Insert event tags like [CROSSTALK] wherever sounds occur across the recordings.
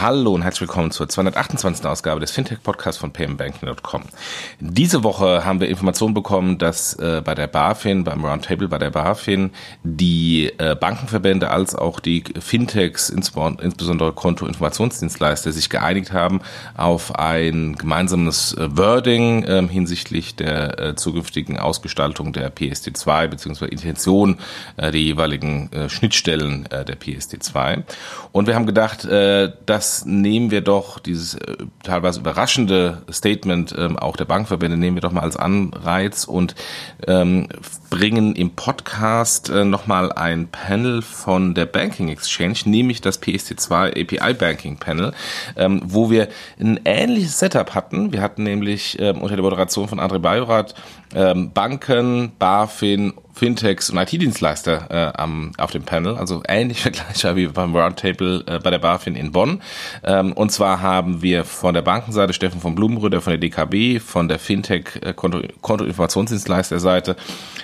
Hallo und herzlich willkommen zur 228. Ausgabe des Fintech-Podcasts von paymentbanking.com. Diese Woche haben wir Informationen bekommen, dass äh, bei der BaFin, beim Roundtable bei der BaFin, die äh, Bankenverbände als auch die Fintechs, insbesondere Kontoinformationsdienstleister, sich geeinigt haben auf ein gemeinsames äh, Wording äh, hinsichtlich der äh, zukünftigen Ausgestaltung der PSD2 bzw. Intention äh, der jeweiligen äh, Schnittstellen äh, der PSD2. Und wir haben gedacht, äh, dass das nehmen wir doch, dieses äh, teilweise überraschende Statement ähm, auch der Bankverbände, nehmen wir doch mal als Anreiz und ähm, bringen im Podcast äh, nochmal ein Panel von der Banking Exchange, nämlich das PSD2 API Banking Panel, ähm, wo wir ein ähnliches Setup hatten. Wir hatten nämlich unter der Moderation von André Bajorat ähm, Banken, BaFin, Fintechs und IT-Dienstleister äh, am, auf dem Panel, also ähnlich [LAUGHS] vergleichbar wie beim Roundtable äh, bei der BaFin in Bonn. Ähm, und zwar haben wir von der Bankenseite Steffen von Blumenröder von der DKB, von der Fintech äh, Konto,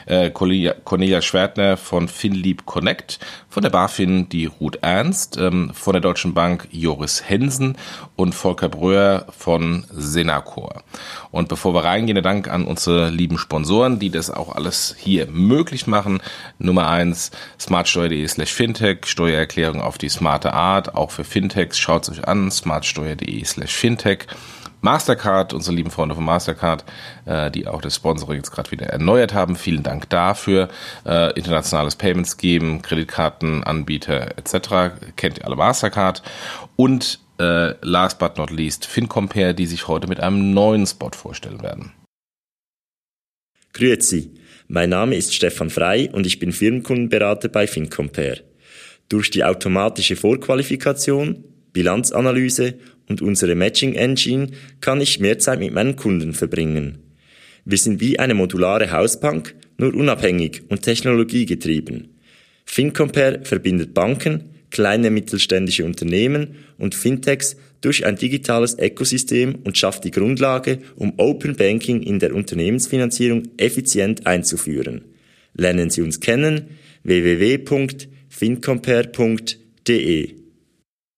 äh, Cornelia, Schwertner von FinLeap Connect, von der BaFin die Ruth Ernst, ähm, von der Deutschen Bank Joris Hensen und Volker Bröer von Senacor. Und bevor wir reingehen, der Dank an unsere lieben Sponsoren, die das auch alles hier möglich machen. Nummer eins, smartsteuer.de slash fintech, Steuererklärung auf die smarte Art, auch für Fintechs. Schaut es euch an, smartsteuer.de slash fintech. Mastercard, unsere lieben Freunde von Mastercard, äh, die auch das Sponsoring jetzt gerade wieder erneuert haben. Vielen Dank dafür. Äh, internationales Payments geben, Kreditkartenanbieter etc. Kennt ihr alle Mastercard. Und äh, last but not least FinCompare, die sich heute mit einem neuen Spot vorstellen werden. Grüezi, mein Name ist Stefan Frei und ich bin Firmenkundenberater bei FinCompare. Durch die automatische Vorqualifikation, Bilanzanalyse und unsere Matching Engine kann ich mehr Zeit mit meinen Kunden verbringen. Wir sind wie eine modulare Hausbank, nur unabhängig und technologiegetrieben. FinCompare verbindet Banken, kleine mittelständische Unternehmen und Fintechs durch ein digitales Ökosystem und schafft die Grundlage, um Open Banking in der Unternehmensfinanzierung effizient einzuführen. Lernen Sie uns kennen www.fincompare.de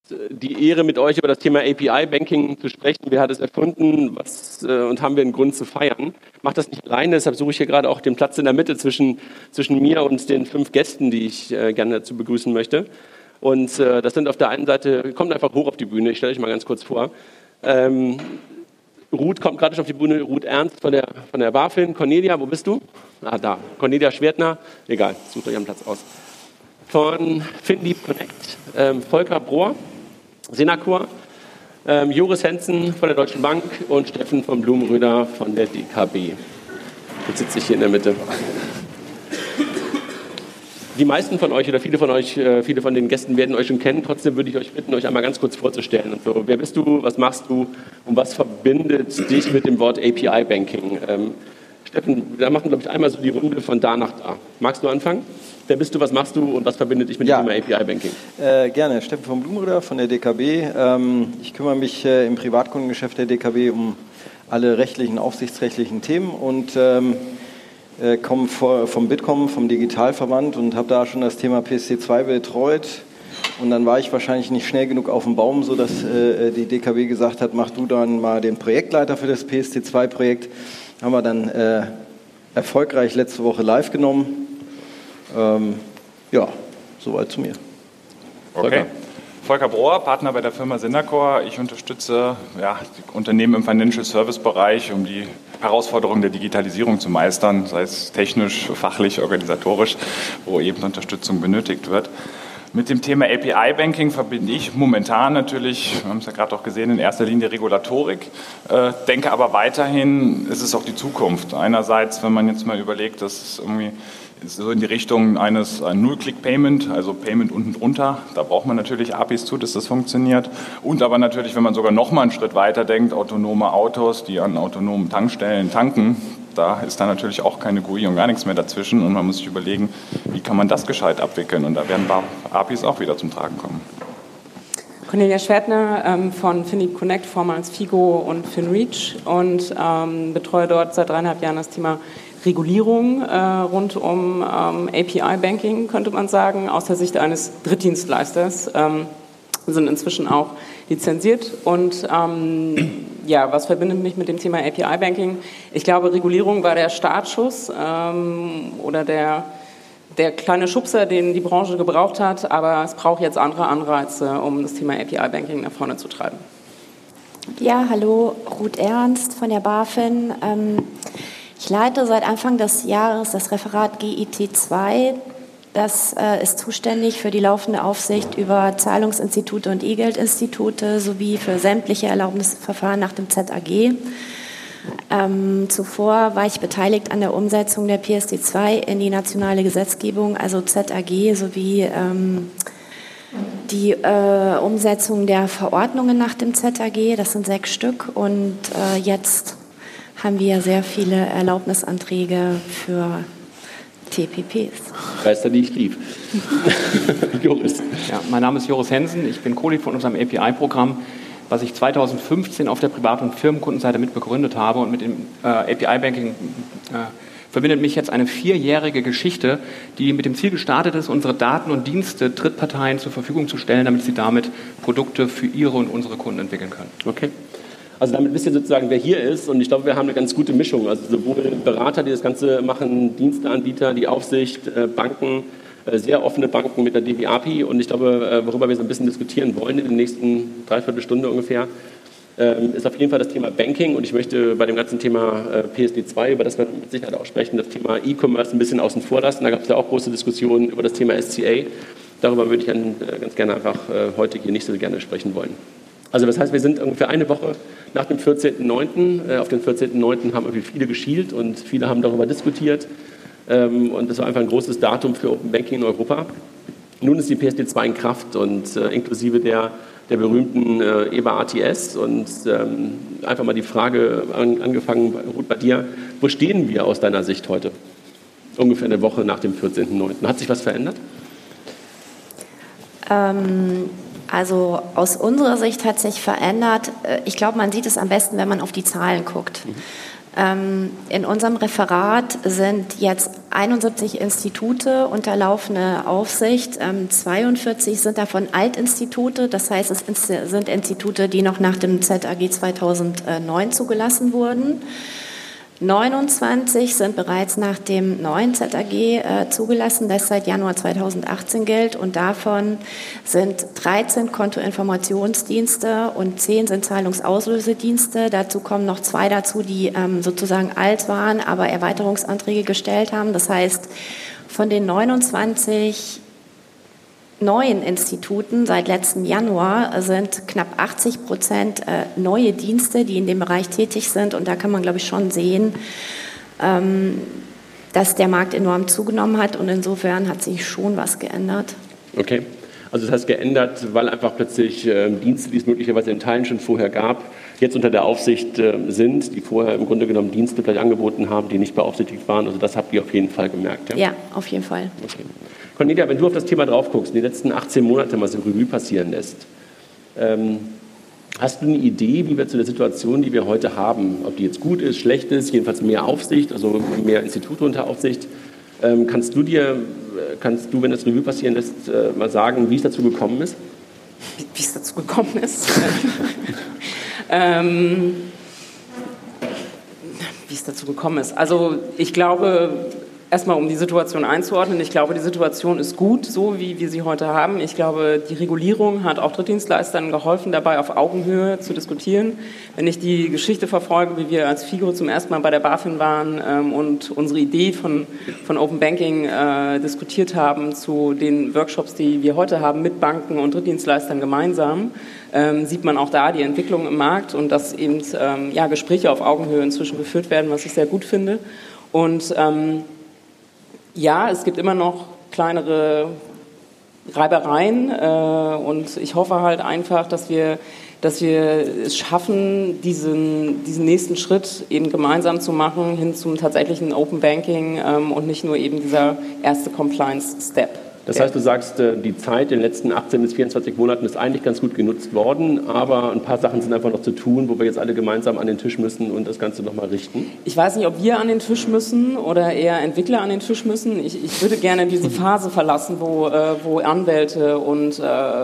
die Ehre, mit euch über das Thema API-Banking zu sprechen. Wer hat es erfunden was, äh, und haben wir einen Grund zu feiern? Macht das nicht alleine, deshalb suche ich hier gerade auch den Platz in der Mitte zwischen, zwischen mir und den fünf Gästen, die ich äh, gerne dazu begrüßen möchte. Und äh, das sind auf der einen Seite, kommt einfach hoch auf die Bühne, ich stelle euch mal ganz kurz vor. Ähm, Ruth kommt gerade schon auf die Bühne, Ruth Ernst von der, von der BaFin. Cornelia, wo bist du? Ah, da. Cornelia Schwertner, egal, sucht euch einen Platz aus. Von FinLeap Connect, ähm, Volker Brohr, Senacor, ähm, Joris Hensen von der Deutschen Bank und Steffen von Blumenröder von der DKB. Jetzt sitze ich hier in der Mitte die meisten von euch oder viele von euch, äh, viele von den Gästen werden euch schon kennen. Trotzdem würde ich euch bitten, euch einmal ganz kurz vorzustellen. Und so, wer bist du, was machst du und was verbindet dich mit dem Wort API Banking? Steffen, da machen glaube ich, einmal so die Runde von da nach da. Magst du anfangen? Wer bist du, was machst du und was verbindet dich mit ja. dem Thema API Banking? Äh, gerne, Steffen von Blumenröder von der DKB. Ähm, ich kümmere mich äh, im Privatkundengeschäft der DKB um alle rechtlichen, aufsichtsrechtlichen Themen und ähm, äh, komme vom Bitkom, vom Digitalverband und habe da schon das Thema PSC2 betreut. Und dann war ich wahrscheinlich nicht schnell genug auf dem Baum, sodass äh, die DKW gesagt hat, mach du dann mal den Projektleiter für das PSC2-Projekt. Haben wir dann äh, erfolgreich letzte Woche live genommen. Ähm, ja, soweit zu mir. Okay. Volker Brohr, Partner bei der Firma Synacor. Ich unterstütze ja, Unternehmen im Financial Service Bereich, um die Herausforderungen der Digitalisierung zu meistern, sei es technisch, fachlich, organisatorisch, wo eben Unterstützung benötigt wird. Mit dem Thema API-Banking verbinde ich momentan natürlich, wir haben es ja gerade auch gesehen, in erster Linie Regulatorik, äh, denke aber weiterhin, ist es auch die Zukunft. Einerseits, wenn man jetzt mal überlegt, dass es irgendwie so in die Richtung eines Null-Click-Payment, also Payment unten drunter. Da braucht man natürlich APIs zu, dass das funktioniert. Und aber natürlich, wenn man sogar noch mal einen Schritt weiter denkt, autonome Autos, die an autonomen Tankstellen tanken, da ist da natürlich auch keine GUI und gar nichts mehr dazwischen und man muss sich überlegen, wie kann man das gescheit abwickeln und da werden APIs auch wieder zum Tragen kommen. Cornelia Schwertner ähm, von Finit Connect, vormals FIGO und FinReach und ähm, betreue dort seit dreieinhalb Jahren das Thema Regulierung äh, rund um ähm, API-Banking, könnte man sagen, aus der Sicht eines Drittdienstleisters. Ähm, sind inzwischen auch lizenziert. Und ähm, ja, was verbindet mich mit dem Thema API-Banking? Ich glaube, Regulierung war der Startschuss ähm, oder der der kleine Schubser, den die Branche gebraucht hat, aber es braucht jetzt andere Anreize, um das Thema API-Banking nach vorne zu treiben. Ja, hallo, Ruth Ernst von der BaFin. Ähm, ich leite seit Anfang des Jahres das Referat GIT2. Das äh, ist zuständig für die laufende Aufsicht über Zahlungsinstitute und E-Geldinstitute sowie für sämtliche Erlaubnisverfahren nach dem ZAG. Ähm, zuvor war ich beteiligt an der Umsetzung der PSD2 in die nationale Gesetzgebung, also ZAG sowie ähm, die äh, Umsetzung der Verordnungen nach dem ZAG. Das sind sechs Stück und äh, jetzt haben wir sehr viele Erlaubnisanträge für TPPs. Geister, die ich lieb. Joris. Ja, mein Name ist Joris Hensen. Ich bin Co-Lead von unserem API-Programm was ich 2015 auf der Privat- und Firmenkundenseite mit begründet habe und mit dem äh, API-Banking äh, verbindet mich jetzt eine vierjährige Geschichte, die mit dem Ziel gestartet ist, unsere Daten und Dienste Drittparteien zur Verfügung zu stellen, damit sie damit Produkte für ihre und unsere Kunden entwickeln können. Okay. Also damit wisst ihr sozusagen, wer hier ist und ich glaube, wir haben eine ganz gute Mischung. Also sowohl Berater, die das Ganze machen, Diensteanbieter, die Aufsicht, äh, Banken, äh, sehr offene Banken mit der DB-API und ich glaube, äh, worüber wir so ein bisschen diskutieren wollen in der nächsten Dreiviertelstunde ungefähr, ähm, ist auf jeden Fall das Thema Banking und ich möchte bei dem ganzen Thema äh, PSD2, über das wir mit Sicherheit auch sprechen, das Thema E-Commerce ein bisschen außen vor lassen. Da gab es ja auch große Diskussionen über das Thema SCA. Darüber würde ich ganz gerne einfach heute hier nicht so gerne sprechen wollen. Also das heißt, wir sind ungefähr eine Woche nach dem 14.09. Auf den 14.09. haben irgendwie viele geschielt und viele haben darüber diskutiert. Ähm, und das war einfach ein großes Datum für Open Banking in Europa. Nun ist die PSD2 in Kraft und äh, inklusive der, der berühmten äh, EBA ATS. Und ähm, einfach mal die Frage an, angefangen, Ruth, bei dir, wo stehen wir aus deiner Sicht heute? Ungefähr eine Woche nach dem 14.09. Hat sich was verändert? Ähm, also aus unserer Sicht hat sich verändert. Äh, ich glaube, man sieht es am besten, wenn man auf die Zahlen guckt. Mhm. Ähm, in unserem Referat sind jetzt 71 Institute unter laufender Aufsicht. 42 ähm, sind davon Altinstitute, das heißt, es sind Institute, die noch nach dem ZAG 2009 zugelassen wurden. 29 sind bereits nach dem neuen ZAG äh, zugelassen, das seit Januar 2018 gilt. Und davon sind 13 Kontoinformationsdienste und 10 sind Zahlungsauslösedienste. Dazu kommen noch zwei dazu, die ähm, sozusagen alt waren, aber Erweiterungsanträge gestellt haben. Das heißt, von den 29 neuen Instituten seit letztem Januar sind knapp 80 Prozent äh, neue Dienste, die in dem Bereich tätig sind. Und da kann man, glaube ich, schon sehen, ähm, dass der Markt enorm zugenommen hat. Und insofern hat sich schon was geändert. Okay. Also das heißt geändert, weil einfach plötzlich äh, Dienste, die es möglicherweise in Teilen schon vorher gab, jetzt unter der Aufsicht äh, sind, die vorher im Grunde genommen Dienste vielleicht angeboten haben, die nicht beaufsichtigt waren. Also das habt ihr auf jeden Fall gemerkt. Ja, ja auf jeden Fall. Okay. Cornelia, wenn du auf das Thema drauf guckst, die letzten 18 Monate mal so Revue passieren lässt, ähm, hast du eine Idee, wie wir zu der Situation, die wir heute haben, ob die jetzt gut ist, schlecht ist, jedenfalls mehr Aufsicht, also mehr Institute unter Aufsicht, ähm, kannst du dir, äh, kannst du, wenn das Revue passieren lässt, äh, mal sagen, wie es dazu gekommen ist? Wie es dazu gekommen ist? [LAUGHS] ähm, wie es dazu gekommen ist. Also ich glaube, Erstmal, um die Situation einzuordnen. Ich glaube, die Situation ist gut, so wie wir sie heute haben. Ich glaube, die Regulierung hat auch Drittdienstleistern geholfen, dabei auf Augenhöhe zu diskutieren. Wenn ich die Geschichte verfolge, wie wir als FIGO zum ersten Mal bei der BaFin waren ähm, und unsere Idee von, von Open Banking äh, diskutiert haben zu den Workshops, die wir heute haben mit Banken und Drittdienstleistern gemeinsam, ähm, sieht man auch da die Entwicklung im Markt und dass eben ähm, ja, Gespräche auf Augenhöhe inzwischen geführt werden, was ich sehr gut finde. Und ähm, ja, es gibt immer noch kleinere Reibereien äh, und ich hoffe halt einfach, dass wir dass wir es schaffen, diesen, diesen nächsten Schritt eben gemeinsam zu machen hin zum tatsächlichen Open Banking ähm, und nicht nur eben dieser erste Compliance-Step. Das heißt, du sagst, äh, die Zeit in den letzten 18 bis 24 Monaten ist eigentlich ganz gut genutzt worden, aber ein paar Sachen sind einfach noch zu tun, wo wir jetzt alle gemeinsam an den Tisch müssen und das Ganze nochmal richten. Ich weiß nicht, ob wir an den Tisch müssen oder eher Entwickler an den Tisch müssen. Ich, ich würde gerne diese Phase verlassen, wo, äh, wo Anwälte und äh,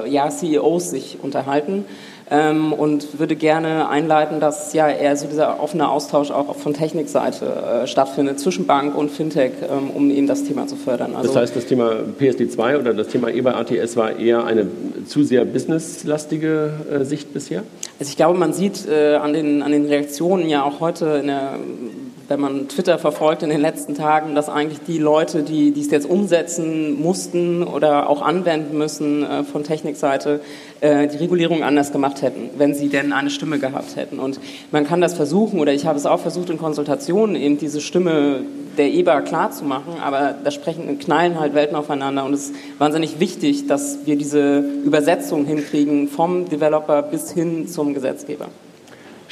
ja, CEOs sich unterhalten ähm, und würde gerne einleiten, dass ja eher so dieser offene Austausch auch von Technikseite äh, stattfindet zwischen Bank und Fintech, ähm, um eben das Thema zu fördern. Also das heißt, das Thema PSD2 oder das Thema EBA-ATS war eher eine zu sehr businesslastige äh, Sicht bisher? Also ich glaube, man sieht äh, an, den, an den Reaktionen ja auch heute in der wenn man Twitter verfolgt in den letzten Tagen, dass eigentlich die Leute, die, die es jetzt umsetzen mussten oder auch anwenden müssen äh, von Technikseite, äh, die Regulierung anders gemacht hätten, wenn sie denn eine Stimme gehabt hätten. Und man kann das versuchen, oder ich habe es auch versucht in Konsultationen, eben diese Stimme der EBA klar zu machen, aber da sprechen, knallen halt Welten aufeinander und es ist wahnsinnig wichtig, dass wir diese Übersetzung hinkriegen vom Developer bis hin zum Gesetzgeber.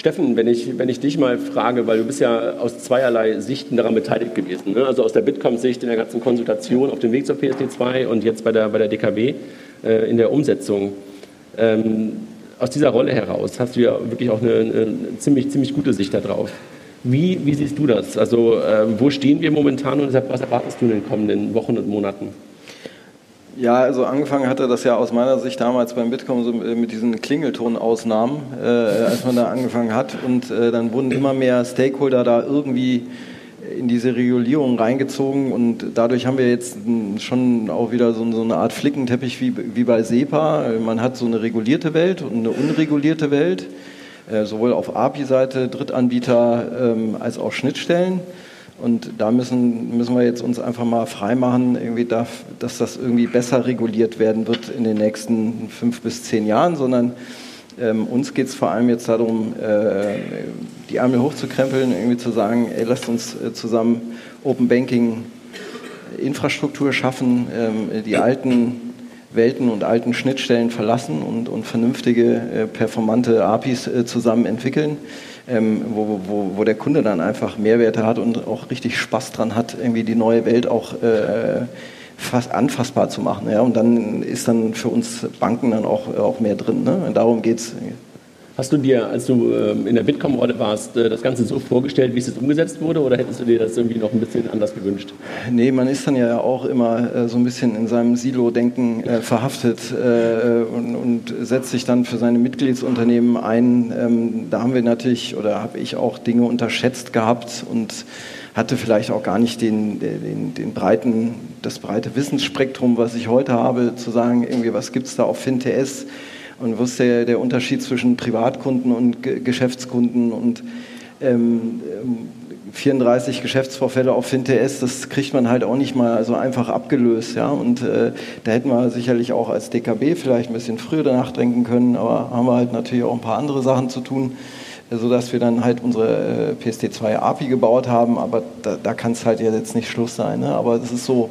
Steffen, wenn ich, wenn ich dich mal frage, weil du bist ja aus zweierlei Sichten daran beteiligt gewesen, ne? also aus der Bitkom-Sicht in der ganzen Konsultation auf dem Weg zur PSD2 und jetzt bei der, bei der DKW äh, in der Umsetzung. Ähm, aus dieser Rolle heraus hast du ja wirklich auch eine, eine ziemlich, ziemlich gute Sicht darauf. Wie, wie siehst du das? Also äh, wo stehen wir momentan und was erwartest du in den kommenden Wochen und Monaten? Ja, also angefangen hatte das ja aus meiner Sicht damals beim Bitkom so mit diesen Klingeltonausnahmen, äh, als man da angefangen hat. Und äh, dann wurden immer mehr Stakeholder da irgendwie in diese Regulierung reingezogen und dadurch haben wir jetzt schon auch wieder so, so eine Art Flickenteppich wie, wie bei SEPA. Man hat so eine regulierte Welt und eine unregulierte Welt, äh, sowohl auf API-Seite, Drittanbieter ähm, als auch Schnittstellen. Und da müssen, müssen wir jetzt uns einfach mal freimachen, irgendwie darf, dass das irgendwie besser reguliert werden wird in den nächsten fünf bis zehn Jahren, sondern ähm, uns geht es vor allem jetzt darum, äh, die Ärmel hochzukrempeln, irgendwie zu sagen, ey, lasst uns äh, zusammen Open Banking Infrastruktur schaffen, ähm, die alten Welten und alten Schnittstellen verlassen und, und vernünftige, äh, performante APIs äh, zusammen entwickeln ähm, wo, wo, wo der Kunde dann einfach Mehrwerte hat und auch richtig Spaß dran hat, irgendwie die neue Welt auch äh, fast anfassbar zu machen. Ja? Und dann ist dann für uns Banken dann auch, auch mehr drin. Ne? Und darum geht es. Hast du dir, als du ähm, in der Bitkom-Rolle warst, äh, das Ganze so vorgestellt, wie es jetzt umgesetzt wurde, oder hättest du dir das irgendwie noch ein bisschen anders gewünscht? Nee, man ist dann ja auch immer äh, so ein bisschen in seinem Silo-Denken äh, verhaftet und, setzt sich dann für seine Mitgliedsunternehmen ein. Ähm, da haben wir natürlich, oder habe ich auch Dinge unterschätzt gehabt und hatte vielleicht auch gar nicht den, den, den breiten, das breite Wissensspektrum, was ich heute habe, zu sagen, irgendwie, was gibt es da auf FinTS? Und wo ist der, Unterschied zwischen Privatkunden und Ge Geschäftskunden und ähm, 34 ähm, Geschäftsvorfälle auf FinTS, das kriegt man halt auch nicht mal so einfach abgelöst. Ja? Und äh, da hätten wir sicherlich auch als DKB vielleicht ein bisschen früher nachdenken können, aber haben wir halt natürlich auch ein paar andere Sachen zu tun, sodass wir dann halt unsere äh, PSD2 API gebaut haben, aber da, da kann es halt jetzt nicht Schluss sein. Ne? Aber es ist so,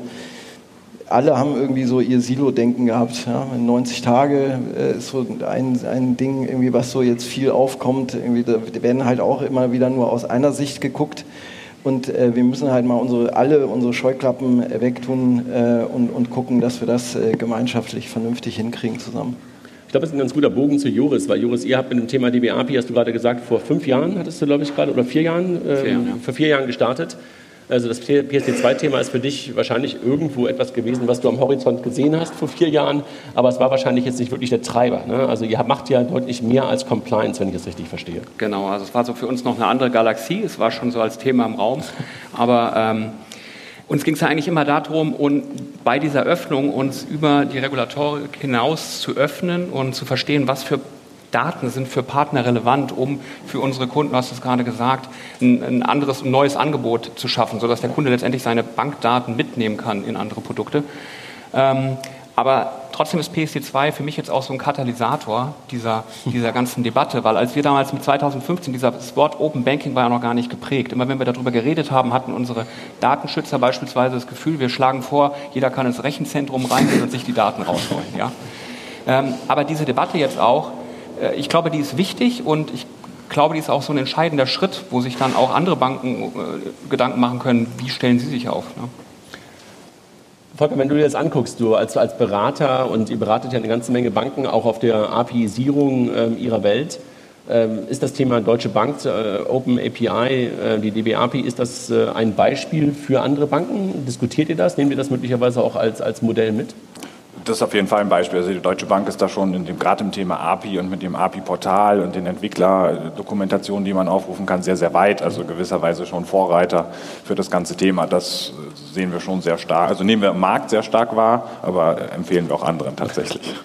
alle haben irgendwie so ihr Silo-Denken gehabt. Ja. 90 Tage äh, ist so ein, ein Ding, irgendwie, was so jetzt viel aufkommt. Irgendwie, da werden halt auch immer wieder nur aus einer Sicht geguckt. Und äh, wir müssen halt mal unsere, alle unsere Scheuklappen wegtun äh, und, und gucken, dass wir das äh, gemeinschaftlich vernünftig hinkriegen zusammen. Ich glaube, das ist ein ganz guter Bogen zu Joris, weil Joris, ihr habt mit dem Thema DBAPI, hast du gerade gesagt, vor fünf Jahren hattest du, glaube ich, gerade, oder vier Jahren, ähm, vier Jahren ja. vor vier Jahren gestartet. Also das PSD2-Thema ist für dich wahrscheinlich irgendwo etwas gewesen, was du am Horizont gesehen hast vor vier Jahren, aber es war wahrscheinlich jetzt nicht wirklich der Treiber. Ne? Also ihr macht ja deutlich mehr als Compliance, wenn ich das richtig verstehe. Genau, also es war so für uns noch eine andere Galaxie, es war schon so als Thema im Raum, aber ähm, uns ging es ja eigentlich immer darum, und bei dieser Öffnung uns über die Regulatorik hinaus zu öffnen und zu verstehen, was für Daten sind für Partner relevant, um für unsere Kunden, du hast es gerade gesagt, ein, ein anderes, ein neues Angebot zu schaffen, sodass der Kunde letztendlich seine Bankdaten mitnehmen kann in andere Produkte. Ähm, aber trotzdem ist PSD2 für mich jetzt auch so ein Katalysator dieser, dieser ganzen Debatte, weil als wir damals mit 2015, dieses Wort Open Banking war ja noch gar nicht geprägt. Immer wenn wir darüber geredet haben, hatten unsere Datenschützer beispielsweise das Gefühl, wir schlagen vor, jeder kann ins Rechenzentrum reingehen und sich die Daten rausholen. Ja? Ähm, aber diese Debatte jetzt auch, ich glaube, die ist wichtig und ich glaube, die ist auch so ein entscheidender Schritt, wo sich dann auch andere Banken äh, Gedanken machen können, wie stellen sie sich auf. Ne? Volker, wenn du dir das anguckst, du als, als Berater und ihr beratet ja eine ganze Menge Banken auch auf der API-Isierung äh, ihrer Welt. Ähm, ist das Thema Deutsche Bank, äh, Open API, äh, die DB API, ist das äh, ein Beispiel für andere Banken? Diskutiert ihr das? Nehmt ihr das möglicherweise auch als, als Modell mit? Das ist auf jeden Fall ein Beispiel. Also die Deutsche Bank ist da schon in dem, gerade im Thema API und mit dem API-Portal und den Entwicklerdokumentationen, die man aufrufen kann, sehr, sehr weit. Also gewisserweise schon Vorreiter für das ganze Thema. Das sehen wir schon sehr stark. Also nehmen wir im Markt sehr stark wahr, aber empfehlen wir auch anderen tatsächlich.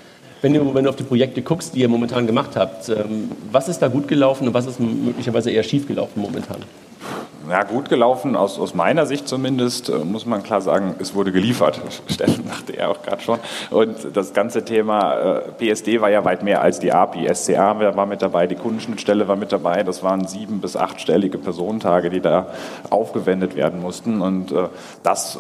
Wenn du, wenn du auf die Projekte guckst, die ihr momentan gemacht habt, ähm, was ist da gut gelaufen und was ist möglicherweise eher schief gelaufen momentan? Ja, gut gelaufen, aus, aus meiner Sicht zumindest, äh, muss man klar sagen, es wurde geliefert. [LAUGHS] Steffen dachte er auch gerade schon. Und das ganze Thema äh, PSD war ja weit mehr als die API. SCA war mit dabei, die Kundenschnittstelle war mit dabei. Das waren sieben- bis achtstellige Personentage, die da aufgewendet werden mussten. Und äh, das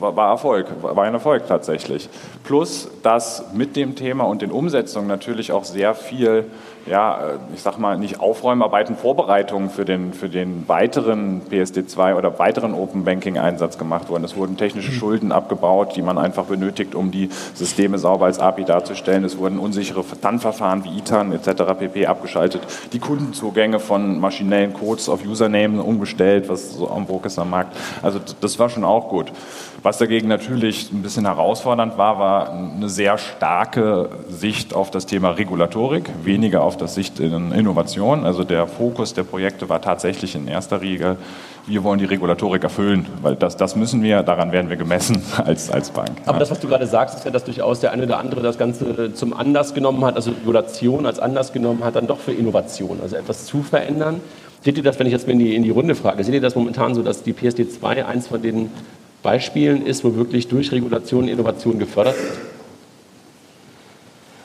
war, war Erfolg, war ein Erfolg tatsächlich. Plus, dass mit dem Thema und den Umsetzungen natürlich auch sehr viel ja, ich sag mal, nicht Aufräumarbeiten, Vorbereitungen für den, für den weiteren PSD2 oder weiteren Open Banking Einsatz gemacht wurden. Es wurden technische mhm. Schulden abgebaut, die man einfach benötigt, um die Systeme sauber als API darzustellen. Es wurden unsichere TAN-Verfahren wie ITAN etc. pp. abgeschaltet. Die Kundenzugänge von maschinellen Codes auf Username umgestellt, was so am Vogue ist am Markt. Also das war schon auch gut. Was dagegen natürlich ein bisschen herausfordernd war, war eine sehr starke Sicht auf das Thema Regulatorik, weniger auf das Sicht in Innovation. Also der Fokus der Projekte war tatsächlich in erster Regel, wir wollen die Regulatorik erfüllen, weil das, das müssen wir, daran werden wir gemessen [LAUGHS] als, als Bank. Aber das, was du gerade sagst, ist ja, dass durchaus der eine oder andere das Ganze zum Anlass genommen hat, also Regulation als Anlass genommen hat, dann doch für Innovation, also etwas zu verändern. Seht ihr das, wenn ich jetzt in die, in die Runde frage, seht ihr das momentan so, dass die PSD 2 eins von den Beispielen ist, wo wirklich durch Regulation Innovation gefördert wird?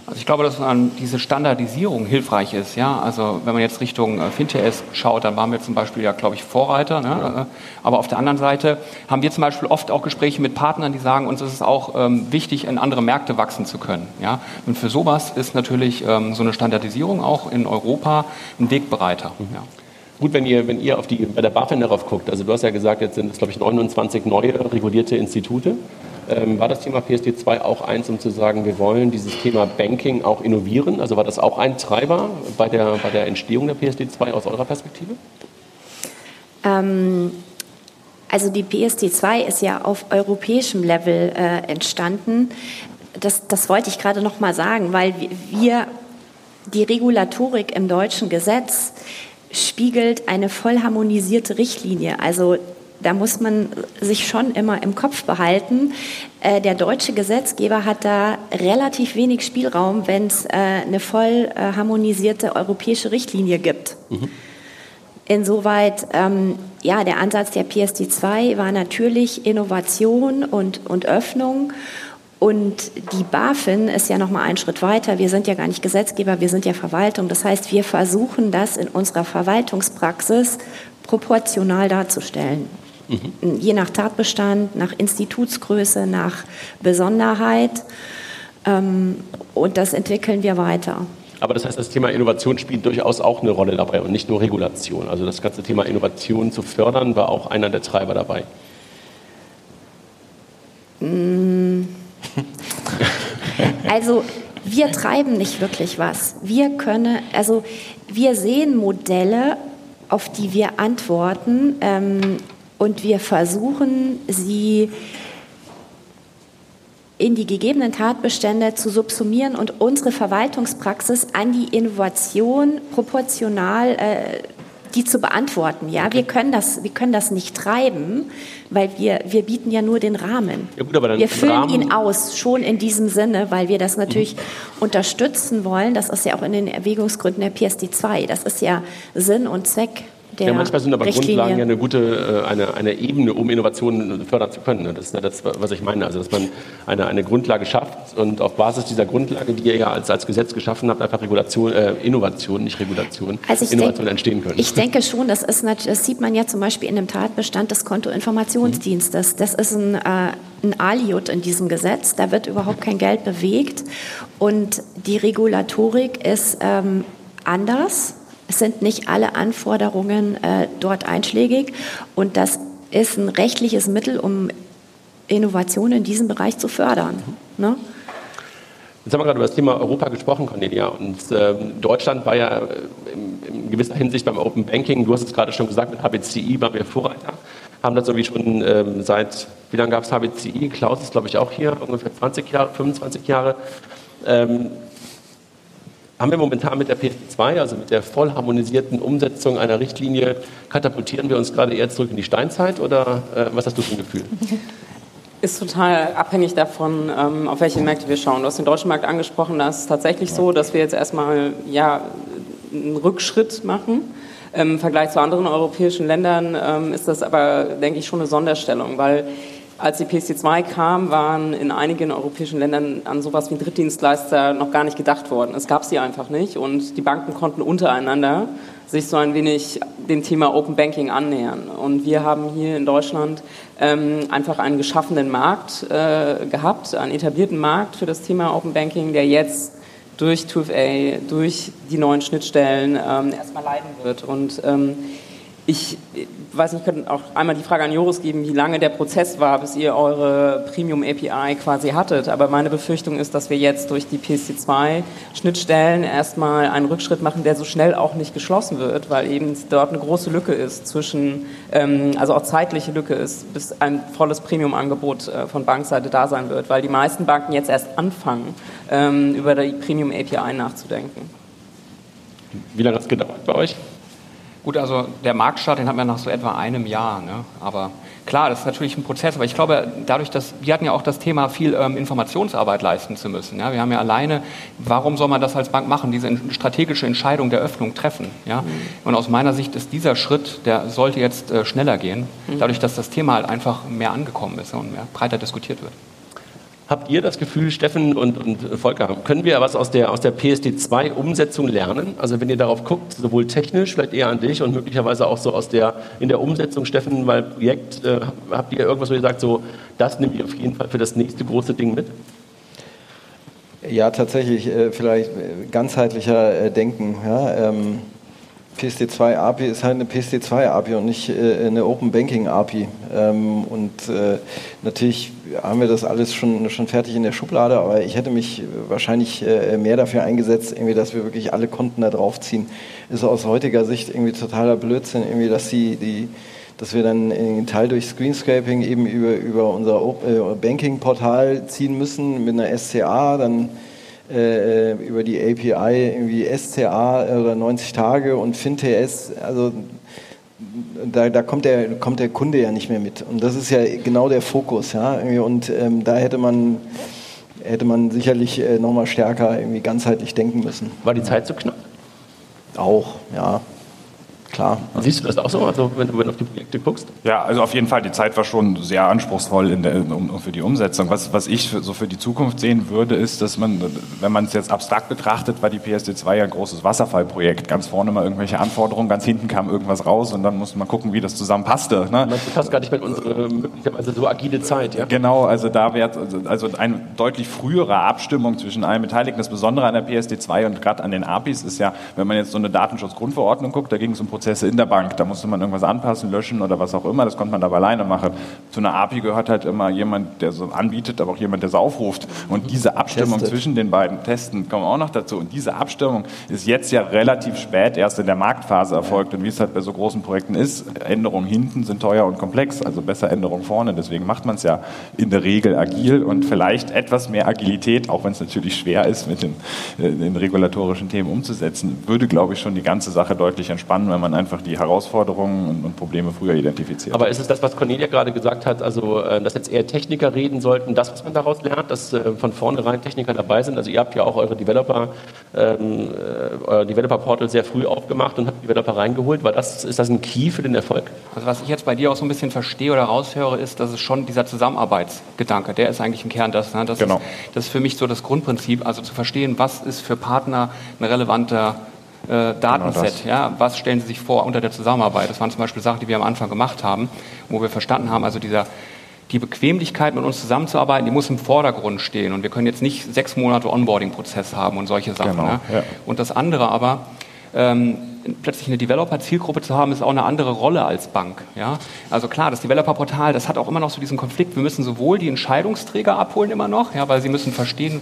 Also ich glaube, dass diese Standardisierung hilfreich ist. Ja? Also wenn man jetzt Richtung äh, FinTS schaut, dann waren wir zum Beispiel ja, glaube ich, Vorreiter. Ne? Ja. Äh, aber auf der anderen Seite haben wir zum Beispiel oft auch Gespräche mit Partnern, die sagen, uns ist es auch ähm, wichtig, in andere Märkte wachsen zu können. Ja? Und für sowas ist natürlich ähm, so eine Standardisierung auch in Europa ein Wegbereiter. Mhm. Ja. Gut, wenn ihr, wenn ihr auf die, bei der BaFin darauf guckt, also du hast ja gesagt, jetzt sind es, glaube ich, 29 neue regulierte Institute. Ähm, war das Thema PSD2 auch eins, um zu sagen, wir wollen dieses Thema Banking auch innovieren? Also war das auch ein Treiber bei der, bei der Entstehung der PSD2 aus eurer Perspektive? Ähm, also die PSD2 ist ja auf europäischem Level äh, entstanden. Das, das wollte ich gerade noch mal sagen, weil wir die Regulatorik im deutschen Gesetz spiegelt eine voll harmonisierte Richtlinie. Also da muss man sich schon immer im Kopf behalten. Äh, der deutsche Gesetzgeber hat da relativ wenig Spielraum, wenn es äh, eine voll äh, harmonisierte europäische Richtlinie gibt. Mhm. Insoweit, ähm, ja, der Ansatz der PSD2 war natürlich Innovation und, und Öffnung. Und die BaFin ist ja noch mal einen Schritt weiter. Wir sind ja gar nicht Gesetzgeber, wir sind ja Verwaltung. Das heißt, wir versuchen das in unserer Verwaltungspraxis proportional darzustellen. Mhm. Je nach Tatbestand, nach Institutsgröße, nach Besonderheit. Ähm, und das entwickeln wir weiter. Aber das heißt, das Thema Innovation spielt durchaus auch eine Rolle dabei und nicht nur Regulation. Also das ganze Thema Innovation zu fördern war auch einer der Treiber dabei. Mm. Also wir treiben nicht wirklich was. Wir können, also wir sehen Modelle, auf die wir antworten ähm, und wir versuchen, sie in die gegebenen Tatbestände zu subsumieren und unsere Verwaltungspraxis an die Innovation proportional äh, die zu beantworten. Ja, wir können das, wir können das nicht treiben, weil wir, wir bieten ja nur den Rahmen. Ja gut, wir füllen Rahmen ihn aus, schon in diesem Sinne, weil wir das natürlich mhm. unterstützen wollen. Das ist ja auch in den Erwägungsgründen der PSD 2. Das ist ja Sinn und Zweck ja, manchmal sind aber Richtlinie. Grundlagen ja eine gute, äh, eine, eine Ebene, um Innovationen fördern zu können. Das ist ja das, was ich meine. Also, dass man eine, eine Grundlage schafft und auf Basis dieser Grundlage, die ihr ja als, als Gesetz geschaffen habt, einfach Regulation, äh, Innovation, nicht Regulation, also Innovation denk, entstehen können. Ich denke schon, das, ist, das sieht man ja zum Beispiel in dem Tatbestand des Kontoinformationsdienstes. Das ist ein äh, ein Aliot in diesem Gesetz. Da wird überhaupt kein Geld bewegt. Und die Regulatorik ist ähm, anders. Es sind nicht alle Anforderungen äh, dort einschlägig. Und das ist ein rechtliches Mittel, um Innovation in diesem Bereich zu fördern. Ne? Jetzt haben wir gerade über das Thema Europa gesprochen, Cornelia. Und ähm, Deutschland war ja in, in, gewisser Hinsicht beim Open Banking, du hast es gerade schon gesagt, mit HBCI waren wir Vorreiter haben das irgendwie schon ähm, seit, wie lange gab es HBCI? Klaus ist, glaube ich, auch hier, ungefähr 20 Jahre, 25 Jahre. Ähm, haben wir momentan mit der PSD2, also mit der voll harmonisierten Umsetzung einer Richtlinie, katapultieren wir uns gerade eher zurück in die Steinzeit oder äh, was hast du für ein Gefühl? Ist total abhängig davon, ähm, auf welche Märkte wir schauen. Du hast den deutschen Markt angesprochen, da ist es tatsächlich so, dass wir jetzt erstmal ja, einen Rückschritt machen im Vergleich zu anderen europäischen Ländern ähm, ist das aber, denke ich, schon eine Sonderstellung, weil als die PSD2 kam, waren in einigen europäischen Ländern an sowas wie Drittdienstleister noch gar nicht gedacht worden. Es gab sie einfach nicht und die Banken konnten untereinander sich so ein wenig dem Thema Open Banking annähern. Und wir haben hier in Deutschland ähm, einfach einen geschaffenen Markt äh, gehabt, einen etablierten Markt für das Thema Open Banking, der jetzt durch 2FA, durch die neuen Schnittstellen ähm, erstmal leiden wird. Und ähm, ich weiß nicht, ich könnte auch einmal die Frage an Joris geben, wie lange der Prozess war, bis ihr eure Premium API quasi hattet. Aber meine Befürchtung ist, dass wir jetzt durch die PSD2 Schnittstellen erstmal einen Rückschritt machen, der so schnell auch nicht geschlossen wird, weil eben dort eine große Lücke ist zwischen, ähm, also auch zeitliche Lücke ist, bis ein volles Premium-Angebot äh, von Bankseite da sein wird, weil die meisten Banken jetzt erst anfangen, ähm, über die Premium API nachzudenken. Wie lange hat es gedauert bei euch? Gut, also der Marktstart, den hatten wir nach so etwa einem Jahr. Ne? Aber klar, das ist natürlich ein Prozess. Aber ich glaube, dadurch, dass wir hatten ja auch das Thema, viel ähm, Informationsarbeit leisten zu müssen. Ja? Wir haben ja alleine, warum soll man das als Bank machen, diese strategische Entscheidung der Öffnung treffen? Ja? Mhm. Und aus meiner Sicht ist dieser Schritt, der sollte jetzt äh, schneller gehen, mhm. dadurch, dass das Thema halt einfach mehr angekommen ist und mehr breiter diskutiert wird. Habt ihr das Gefühl, Steffen und, und Volker, können wir was aus der, aus der PSD2-Umsetzung lernen? Also wenn ihr darauf guckt, sowohl technisch, vielleicht eher an dich und möglicherweise auch so aus der, in der Umsetzung, Steffen, weil Projekt, äh, habt ihr irgendwas, wo ihr sagt, so, das nehmt ihr auf jeden Fall für das nächste große Ding mit? Ja, tatsächlich, äh, vielleicht äh, ganzheitlicher äh, Denken. Ja, ähm PSD2 API ist halt eine PSD2 API und nicht äh, eine Open Banking API. Ähm, und äh, natürlich haben wir das alles schon, schon fertig in der Schublade, aber ich hätte mich wahrscheinlich äh, mehr dafür eingesetzt, irgendwie, dass wir wirklich alle Konten da draufziehen. Ist aus heutiger Sicht irgendwie totaler Blödsinn, irgendwie, dass die, die dass wir dann einen Teil durch Screenscraping eben über, über unser äh, Banking-Portal ziehen müssen mit einer SCA, dann äh, über die API irgendwie SCA oder 90 Tage und FinTS, also da, da kommt, der, kommt der Kunde ja nicht mehr mit. Und das ist ja genau der Fokus. Ja? Und ähm, da hätte man, hätte man sicherlich äh, nochmal stärker irgendwie ganzheitlich denken müssen. War die Zeit zu knapp? Auch, ja klar. Siehst du das auch so, also wenn du auf die Projekte guckst? Ja, also auf jeden Fall, die Zeit war schon sehr anspruchsvoll in der, um, für die Umsetzung. Was, was ich für, so für die Zukunft sehen würde, ist, dass man, wenn man es jetzt abstrakt betrachtet, war die PSD2 ja ein großes Wasserfallprojekt. Ganz vorne mal irgendwelche Anforderungen, ganz hinten kam irgendwas raus und dann musste man gucken, wie das zusammenpasste. Ne? Das passt gar nicht mit unserer möglicherweise so agile Zeit. Ja? Genau, also da wäre also, also eine deutlich frühere Abstimmung zwischen allen Beteiligten. Das Besondere an der PSD2 und gerade an den APIs ist ja, wenn man jetzt so eine Datenschutzgrundverordnung guckt, da ging es um Prozesse in der Bank. Da musste man irgendwas anpassen, löschen oder was auch immer. Das konnte man aber alleine machen. Zu einer API gehört halt immer jemand, der so anbietet, aber auch jemand, der so aufruft. Und diese Abstimmung Testet. zwischen den beiden Testen kommen auch noch dazu. Und diese Abstimmung ist jetzt ja relativ spät erst in der Marktphase erfolgt. Und wie es halt bei so großen Projekten ist, Änderungen hinten sind teuer und komplex. Also besser Änderungen vorne. Deswegen macht man es ja in der Regel agil und vielleicht etwas mehr Agilität, auch wenn es natürlich schwer ist, mit den, äh, den regulatorischen Themen umzusetzen, würde, glaube ich, schon die ganze Sache deutlich entspannen, wenn man einfach die Herausforderungen und, und, Probleme früher identifiziert. Aber ist es das, was Cornelia gerade gesagt hat, also äh, dass jetzt eher Techniker reden sollten, das, was man daraus lernt, dass äh, von vornherein Techniker dabei sind? Also ihr habt ja auch eure Developer, ähm, äh, euer Developer-Portal sehr früh aufgemacht und habt Developer reingeholt. War das, ist das ein Key für den Erfolg? Also was ich jetzt bei dir auch so ein bisschen verstehe oder raushöre, ist, dass es schon dieser Zusammenarbeitsgedanke, der ist eigentlich im Kern das. Ne? Das, genau. ist, das ist für mich so das Grundprinzip, also zu verstehen, was ist für Partner ein relevanter äh, Datenset. Genau ja, was stellen Sie sich vor unter der Zusammenarbeit? Das waren zum Beispiel Sachen, die wir am Anfang gemacht haben, wo wir verstanden haben, also dieser die Bequemlichkeit, mit uns zusammenzuarbeiten, die muss im Vordergrund stehen. Und wir können jetzt nicht sechs Monate Onboarding-Prozess haben und solche Sachen. Genau, ne? ja. Und das andere aber, ähm, plötzlich eine Developer-Zielgruppe zu haben, ist auch eine andere Rolle als Bank. Ja? Also klar, das Developer-Portal, das hat auch immer noch so diesen Konflikt. Wir müssen sowohl die Entscheidungsträger abholen immer noch, ja, weil sie müssen verstehen,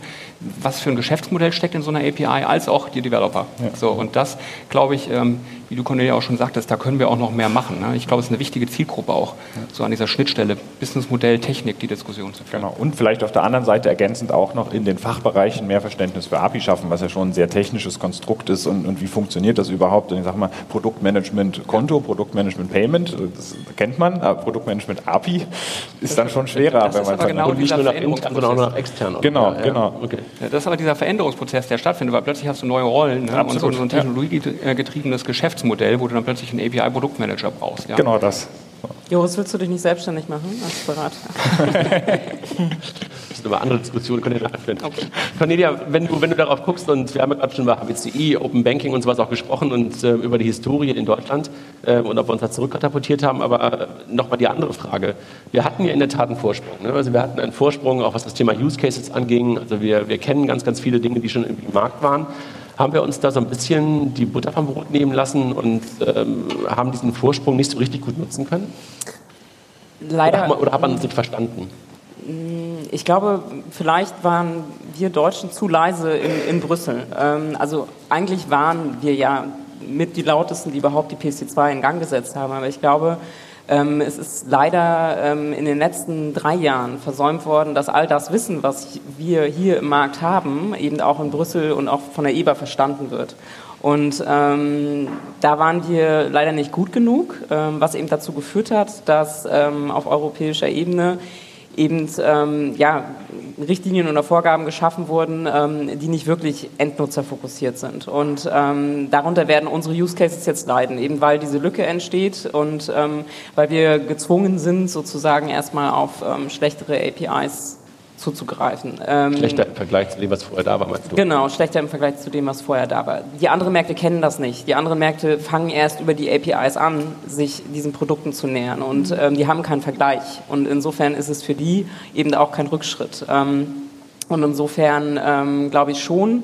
was für ein Geschäftsmodell steckt in so einer API, als auch die Developer. Ja. So, und das, glaube ich, ähm, wie du Cornelia auch schon sagtest, da können wir auch noch mehr machen. Ne? Ich glaube, es ist eine wichtige Zielgruppe auch, ja. so an dieser Schnittstelle, Businessmodell, Technik, die Diskussion zu führen. Genau. Und vielleicht auf der anderen Seite ergänzend auch noch in den Fachbereichen mehr Verständnis für API schaffen, was ja schon ein sehr technisches Konstrukt ist und, und wie funktioniert das überhaupt? Und ich sage mal, Produktmanagement Konto, Produktmanagement Payment, das kennt man, aber Produktmanagement API ist dann schon schwerer, das wenn man aber genau nicht nur nach innen, sondern auch nach extern. Genau, ja, genau. Okay. das ist aber dieser Veränderungsprozess, der stattfindet, weil plötzlich hast du neue Rollen ne? und so, so ein technologiegetriebenes Geschäftsmodell, wo du dann plötzlich einen API-Produktmanager brauchst. Ja? Genau das. Joris, willst du dich nicht selbstständig machen als Berater? das ist aber andere Diskussionen, können wir nachführen. Okay. Cornelia, wenn du, wenn du darauf guckst, und wir haben ja gerade schon über HBCI, Open Banking und sowas auch gesprochen und äh, über die Historie in Deutschland äh, und ob wir uns da zurückkatapultiert haben, aber äh, nochmal die andere Frage. Wir hatten ja in der Tat einen Vorsprung. Ne? Also wir hatten einen Vorsprung, auch was das Thema Use Cases anging. Also wir, wir kennen ganz, ganz viele Dinge, die schon im Markt waren haben wir uns da so ein bisschen die Butter vom Brot nehmen lassen und ähm, haben diesen Vorsprung nicht so richtig gut nutzen können? Leider. Oder, oder hat man uns nicht verstanden? Mm, ich glaube, vielleicht waren wir Deutschen zu leise in, in Brüssel. Ähm, also eigentlich waren wir ja mit die lautesten, die überhaupt die PC2 in Gang gesetzt haben. Aber ich glaube, ähm, es ist leider ähm, in den letzten drei Jahren versäumt worden, dass all das Wissen, was wir hier im Markt haben, eben auch in Brüssel und auch von der EBA verstanden wird. Und ähm, da waren wir leider nicht gut genug, ähm, was eben dazu geführt hat, dass ähm, auf europäischer Ebene eben ähm, ja, Richtlinien oder Vorgaben geschaffen wurden, ähm, die nicht wirklich endnutzerfokussiert sind. Und ähm, darunter werden unsere Use Cases jetzt leiden, eben weil diese Lücke entsteht und ähm, weil wir gezwungen sind, sozusagen erstmal auf ähm, schlechtere APIs zuzugreifen. Ähm, schlechter im Vergleich zu dem, was vorher da war, meinst du? Genau, schlechter im Vergleich zu dem, was vorher da war. Die anderen Märkte kennen das nicht. Die anderen Märkte fangen erst über die APIs an, sich diesen Produkten zu nähern und ähm, die haben keinen Vergleich. Und insofern ist es für die eben auch kein Rückschritt. Ähm, und insofern ähm, glaube ich schon,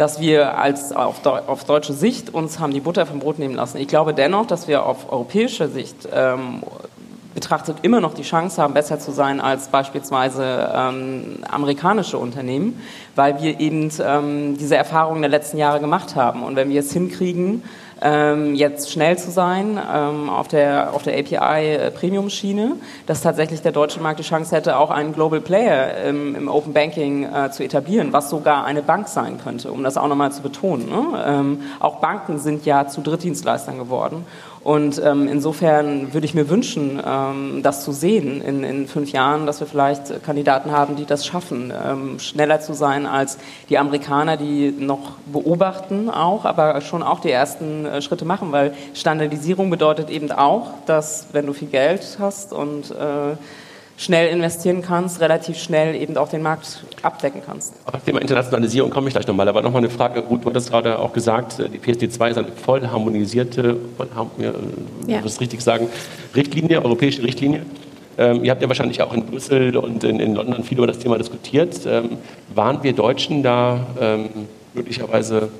dass wir als auf, auf, deutsche Sicht uns haben die Butter vom Brot nehmen lassen. Ich glaube dennoch, dass wir auf europäischer Sicht ähm, betrachtet immer noch die Chance haben, besser zu sein als beispielsweise ähm, amerikanische Unternehmen, weil wir eben ähm, diese Erfahrungen der letzten Jahre gemacht haben. Und wenn wir es hinkriegen, ähm, jetzt schnell zu sein ähm, auf der, auf der API-Premium-Schiene, dass tatsächlich der deutsche Markt die Chance hätte, auch einen Global Player im, im Open Banking äh, zu etablieren, was sogar eine Bank sein könnte, um das auch nochmal zu betonen. Ne? Ähm, auch Banken sind ja zu Drittdienstleistern geworden. Und ähm, insofern würde ich mir wünschen, ähm, das zu sehen in, in fünf Jahren, dass wir vielleicht Kandidaten haben, die das schaffen, ähm, schneller zu sein als die Amerikaner, die noch beobachten auch, aber schon auch die ersten äh, Schritte machen, weil Standardisierung bedeutet eben auch, dass wenn du viel Geld hast und äh, schnell investieren kannst, relativ schnell eben auch den Markt abdecken kannst. Auf das Thema Internationalisierung komme ich gleich nochmal. Aber nochmal eine Frage, Ruth, du hattest gerade auch gesagt, die PSD2 ist eine voll harmonisierte, voll, ja. muss ich richtig sagen, Richtlinie, europäische Richtlinie. Ähm, ihr habt ja wahrscheinlich auch in Brüssel und in, in, London viel über das Thema diskutiert. Ähm, waren wir Deutschen da ähm, möglicherweise,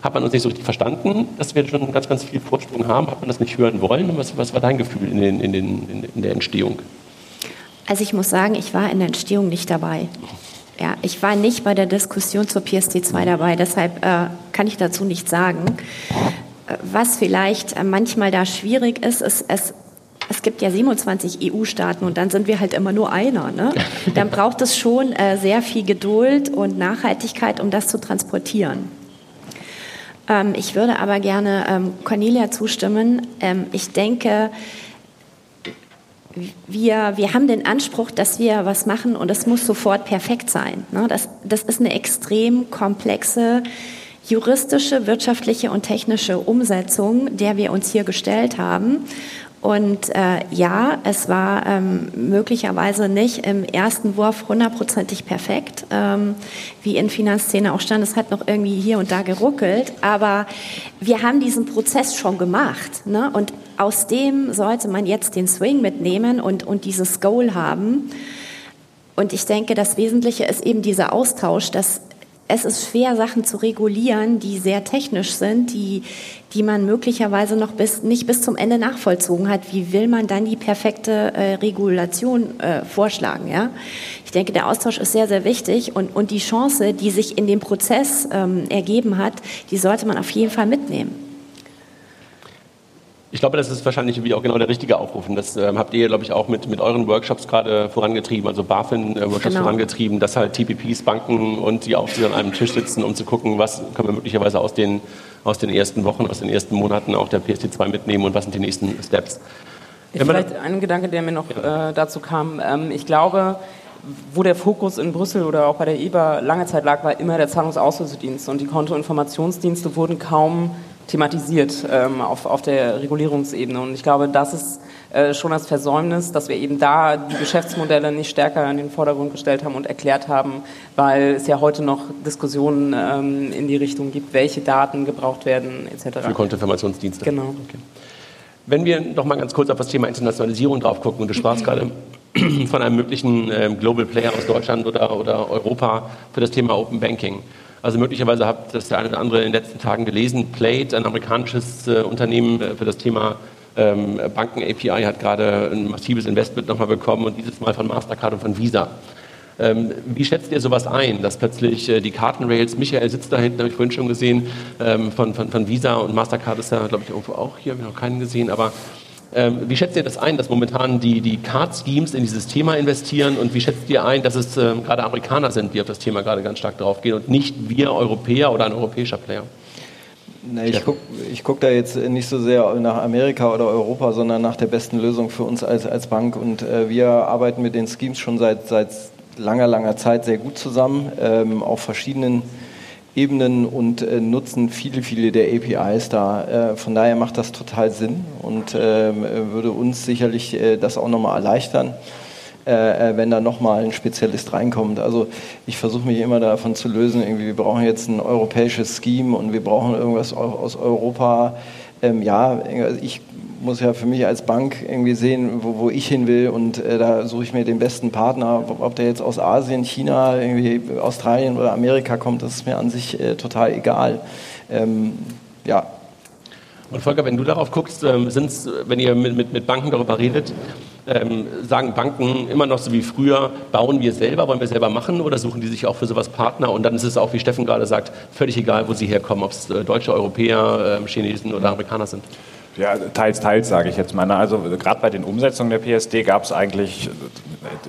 hat man uns nicht so richtig verstanden, dass wir schon ganz, ganz viel Vorsprung haben? Hat man das nicht hören wollen? Was, was war dein Gefühl in, den, in, den, in der Entstehung? Also ich muss sagen, ich war in der Entstehung nicht dabei. Ja, ich war nicht bei der Diskussion zur PSD2 dabei, deshalb äh, kann ich dazu nichts sagen. Äh, was vielleicht äh, manchmal da schwierig ist, ist, es, es gibt ja 27 EU-Staaten und dann sind wir halt immer nur einer. Ne? [LAUGHS] Dann braucht es schon äh, sehr viel Geduld und Nachhaltigkeit, um das zu transportieren. Ähm, ich würde aber gerne ähm, Cornelia zustimmen. Ähm, ich denke, wir, wir haben den Anspruch, dass wir was machen und es muss sofort perfekt sein. Ne? Das, das ist eine extrem komplexe juristische, wirtschaftliche und technische Umsetzung, der wir uns hier gestellt haben. Und äh, ja, es war ähm, möglicherweise nicht im ersten Wurf hundertprozentig perfekt, ähm, wie in Finanzszene auch stand. Es hat noch irgendwie hier und da geruckelt, aber wir haben diesen Prozess schon gemacht. Ne? Und aus dem sollte man jetzt den Swing mitnehmen und, und dieses Goal haben. Und ich denke, das Wesentliche ist eben dieser Austausch, dass es ist schwer, Sachen zu regulieren, die sehr technisch sind, die, die man möglicherweise noch bis, nicht bis zum Ende nachvollzogen hat. Wie will man dann die perfekte äh, Regulation äh, vorschlagen? Ja? Ich denke, der Austausch ist sehr, sehr wichtig und, und die Chance, die sich in dem Prozess ähm, ergeben hat, die sollte man auf jeden Fall mitnehmen. Ich glaube, das ist wahrscheinlich wie auch genau der richtige Aufruf. Und das ähm, habt ihr, glaube ich, auch mit, mit euren Workshops gerade vorangetrieben, also BaFin-Workshops genau. vorangetrieben, dass halt TPPs, Banken und die Aufsicht an einem Tisch sitzen, um zu gucken, was können wir möglicherweise aus den, aus den ersten Wochen, aus den ersten Monaten auch der PSD2 mitnehmen und was sind die nächsten Steps. Vielleicht ein Gedanke, der mir noch äh, dazu kam. Ähm, ich glaube, wo der Fokus in Brüssel oder auch bei der EBA lange Zeit lag, war immer der Zahlungsauslösedienst und die Kontoinformationsdienste wurden kaum thematisiert ähm, auf, auf der Regulierungsebene. Und ich glaube, das ist äh, schon das Versäumnis, dass wir eben da die Geschäftsmodelle nicht stärker in den Vordergrund gestellt haben und erklärt haben, weil es ja heute noch Diskussionen ähm, in die Richtung gibt, welche Daten gebraucht werden etc. Für Kontoinformationsdienste. Genau. Okay. Wenn wir noch mal ganz kurz auf das Thema Internationalisierung drauf gucken, und du sprachst [CLEARS THROAT] gerade von einem möglichen ähm, Global Player aus Deutschland oder, oder Europa für das Thema Open Banking. Also möglicherweise habt das der eine oder andere in den letzten Tagen gelesen. Plate, ein amerikanisches äh, Unternehmen äh, für das Thema ähm, Banken-API, hat gerade ein massives Investment nochmal bekommen und dieses Mal von Mastercard und von Visa. Ähm, wie schätzt ihr sowas ein, dass plötzlich äh, die Kartenrails, Michael sitzt da hinten, habe ich vorhin schon gesehen, ähm, von, von, von Visa und Mastercard ist ja, glaube ich, irgendwo auch hier, habe ich noch keinen gesehen, aber ähm, wie schätzt ihr das ein, dass momentan die, die Card-Schemes in dieses Thema investieren und wie schätzt ihr ein, dass es ähm, gerade Amerikaner sind, die auf das Thema gerade ganz stark drauf gehen und nicht wir Europäer oder ein europäischer Player? Na, ich gucke guck da jetzt nicht so sehr nach Amerika oder Europa, sondern nach der besten Lösung für uns als, als Bank. Und äh, wir arbeiten mit den Schemes schon seit, seit langer, langer Zeit sehr gut zusammen, ähm, auf verschiedenen Ebenen und äh, nutzen viele, viele der APIs da. Äh, von daher macht das total Sinn und äh, würde uns sicherlich äh, das auch nochmal erleichtern, äh, äh, wenn da nochmal ein Spezialist reinkommt. Also ich versuche mich immer davon zu lösen, irgendwie, wir brauchen jetzt ein europäisches Scheme und wir brauchen irgendwas aus Europa. Ähm, ja, ich muss ja für mich als Bank irgendwie sehen, wo, wo ich hin will und äh, da suche ich mir den besten Partner. Ob der jetzt aus Asien, China, irgendwie Australien oder Amerika kommt, das ist mir an sich äh, total egal. Ähm, ja. Und Volker, wenn du darauf guckst, ähm, wenn ihr mit, mit, mit Banken darüber redet, ähm, sagen Banken immer noch so wie früher, bauen wir selber, wollen wir selber machen oder suchen die sich auch für sowas Partner? Und dann ist es auch, wie Steffen gerade sagt, völlig egal, wo sie herkommen, ob es äh, Deutsche, Europäer, äh, Chinesen oder Amerikaner sind. Ja, teils, teils, sage ich jetzt mal. Also gerade bei den Umsetzungen der PSD gab es eigentlich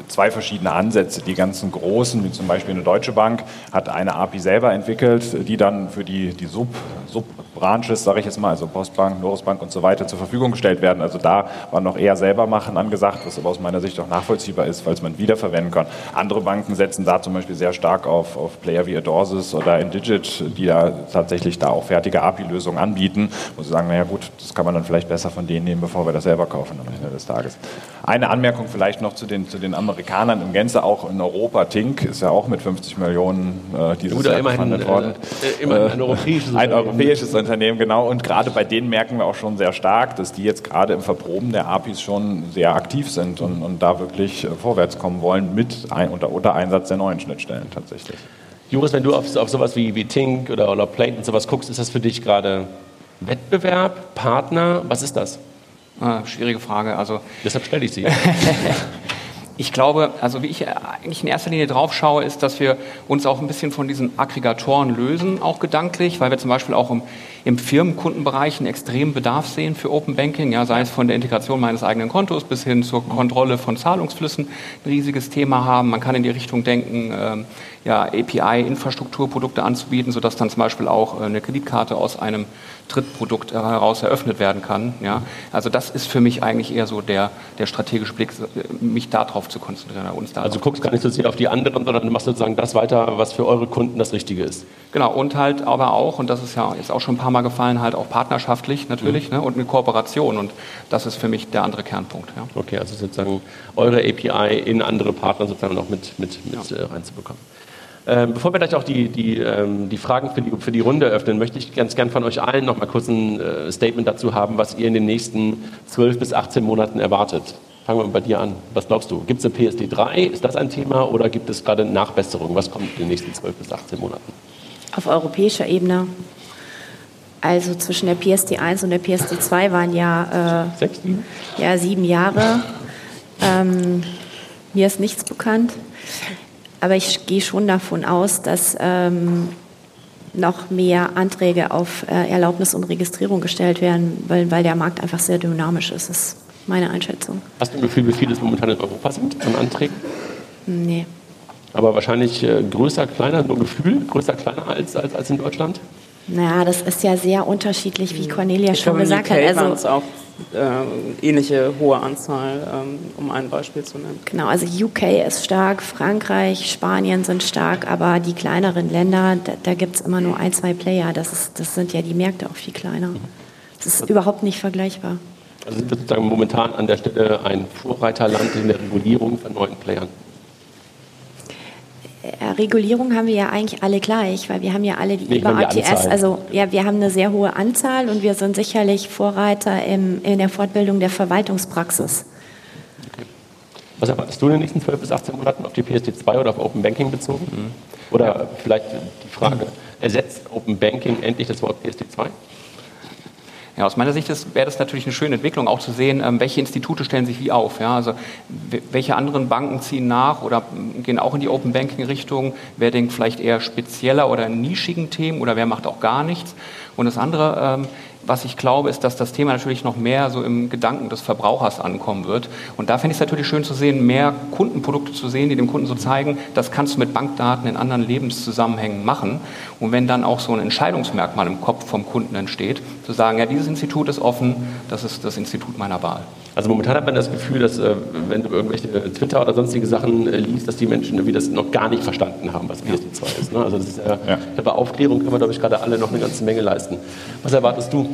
zwei verschiedene Ansätze. Die ganzen großen, wie zum Beispiel eine Deutsche Bank, hat eine API selber entwickelt, die dann für die, die Sub, Sub-Branches, sage ich jetzt mal, also Postbank, Norrisbank und so weiter zur Verfügung gestellt werden. Also da war noch eher selber machen angesagt, was aber aus meiner Sicht auch nachvollziehbar ist, weil es man wiederverwenden kann. Andere Banken setzen da zum Beispiel sehr stark auf, auf Player wie Adorsis oder Indigit, die da tatsächlich da auch fertige API-Lösungen anbieten, wo sie sagen, naja gut, das kann man dann vielleicht besser von denen nehmen, bevor wir das selber kaufen am Ende des Tages. Eine Anmerkung vielleicht noch zu den, zu den Amerikanern im Gänze, auch in Europa. Tink ist ja auch mit 50 Millionen äh, dieses Oder Jahr immerhin, worden. Äh, immerhin ein europäisches, ein europäisches Unternehmen, genau. Und gerade bei denen merken wir auch schon sehr stark, dass die jetzt gerade im Verproben der APIs schon sehr aktiv sind und, und da wirklich äh, vorwärts kommen wollen mit ein, unter, unter Einsatz der neuen Schnittstellen tatsächlich. Joris, wenn du auf, auf sowas wie, wie Tink oder, oder Plate und sowas guckst, ist das für dich gerade Wettbewerb, Partner? Was ist das? Ah, schwierige Frage. Also, Deshalb stelle ich sie. [LAUGHS] [LAUGHS] ich glaube, also wie ich eigentlich in erster Linie drauf schaue, ist, dass wir uns auch ein bisschen von diesen Aggregatoren lösen, auch gedanklich, weil wir zum Beispiel auch im, im Firmenkundenbereich einen extremen Bedarf sehen für Open Banking, ja, sei es von der Integration meines eigenen Kontos bis hin zur Kontrolle von Zahlungsflüssen ein riesiges Thema haben. Man kann in die Richtung denken, ähm, ja, API-Infrastrukturprodukte anzubieten, sodass dann zum Beispiel auch äh, eine Kreditkarte aus einem Drittprodukt heraus eröffnet werden kann. Ja. Also das ist für mich eigentlich eher so der, der strategische Blick, mich darauf darauf zu konzentrieren. Uns also du guckst gar nicht so sehr auf die anderen, sondern du machst sozusagen das weiter, was für eure Kunden das Richtige ist. Genau, und halt aber auch, und das ist ja jetzt auch schon ein paar Mal gefallen, halt auch partnerschaftlich natürlich mhm. ne, und mit Kooperation. Und das ist für mich der andere Kernpunkt. Ja. Okay, also sozusagen eure API in andere Partner sozusagen noch mit, mit, mit ja. Äh, reinzubekommen. Ähm, bevor wir gleich auch die, die, ähm, die Fragen für die, für die Runde öffnen, möchte ich ganz gern von euch allen noch mal kurz ein äh, Statement dazu haben, was ihr in den nächsten 12 bis 18 Monaten erwartet. Fangen wir mal bei dir an. Was glaubst du? Gibt es eine PSD 3? Ist das ein Thema oder gibt es gerade Nachbesserungen? Was kommt in den nächsten 12 bis 18 Monaten? Auf europäischer Ebene. Also zwischen der PSD 1 und der PSD 2 waren ja, äh, Sechs, sieben? ja sieben Jahre. Ähm, mir ist nichts bekannt. Aber ich gehe schon davon aus, dass ähm, noch mehr Anträge auf äh, Erlaubnis und Registrierung gestellt werden, weil, weil der Markt einfach sehr dynamisch ist. Das ist meine Einschätzung. Hast du ein Gefühl, wie viele es momentan in Europa sind an Anträgen? Nee. Aber wahrscheinlich äh, größer, kleiner, nur Gefühl, größer, kleiner als, als, als in Deutschland? Naja, das ist ja sehr unterschiedlich, wie Cornelia ich schon glaube, gesagt hat. Also auch äh, ähnliche hohe Anzahl, ähm, um ein Beispiel zu nennen. Genau, also UK ist stark, Frankreich, Spanien sind stark, aber die kleineren Länder, da, da gibt es immer nur ein, zwei Player. Das, ist, das sind ja die Märkte auch viel kleiner. Das ist überhaupt nicht vergleichbar. Also sind wir sozusagen momentan an der Stelle ein Vorreiterland in der Regulierung von neuen Playern? Äh, Regulierung haben wir ja eigentlich alle gleich, weil wir haben ja alle die nee, IBA ATS. Also ja, wir haben eine sehr hohe Anzahl und wir sind sicherlich Vorreiter im, in der Fortbildung der Verwaltungspraxis. Was erwartest du in den nächsten 12 bis 18 Monaten auf die PSD2 oder auf Open Banking bezogen? Mhm. Oder ja. vielleicht die Frage, ersetzt Open Banking endlich das Wort PSD2? Ja, aus meiner Sicht wäre das natürlich eine schöne Entwicklung, auch zu sehen, ähm, welche Institute stellen sich wie auf. Ja? Also welche anderen Banken ziehen nach oder gehen auch in die Open Banking Richtung? Wer denkt vielleicht eher spezieller oder nischigen Themen oder wer macht auch gar nichts? Und das andere, ähm, was ich glaube, ist, dass das Thema natürlich noch mehr so im Gedanken des Verbrauchers ankommen wird. Und da finde ich es natürlich schön zu sehen, mehr Kundenprodukte zu sehen, die dem Kunden so zeigen, das kannst du mit Bankdaten in anderen Lebenszusammenhängen machen. Und wenn dann auch so ein Entscheidungsmerkmal im Kopf vom Kunden entsteht, zu sagen, ja, dieses Institut ist offen, das ist das Institut meiner Wahl. Also momentan hat man das Gefühl, dass äh, wenn du irgendwelche Twitter oder sonstige Sachen äh, liest, dass die Menschen irgendwie das noch gar nicht verstanden haben, was PSD2 ist. Ne? Also das ist äh, ja. bei Aufklärung können wir, glaube ich, gerade alle noch eine ganze Menge leisten. Was erwartest du?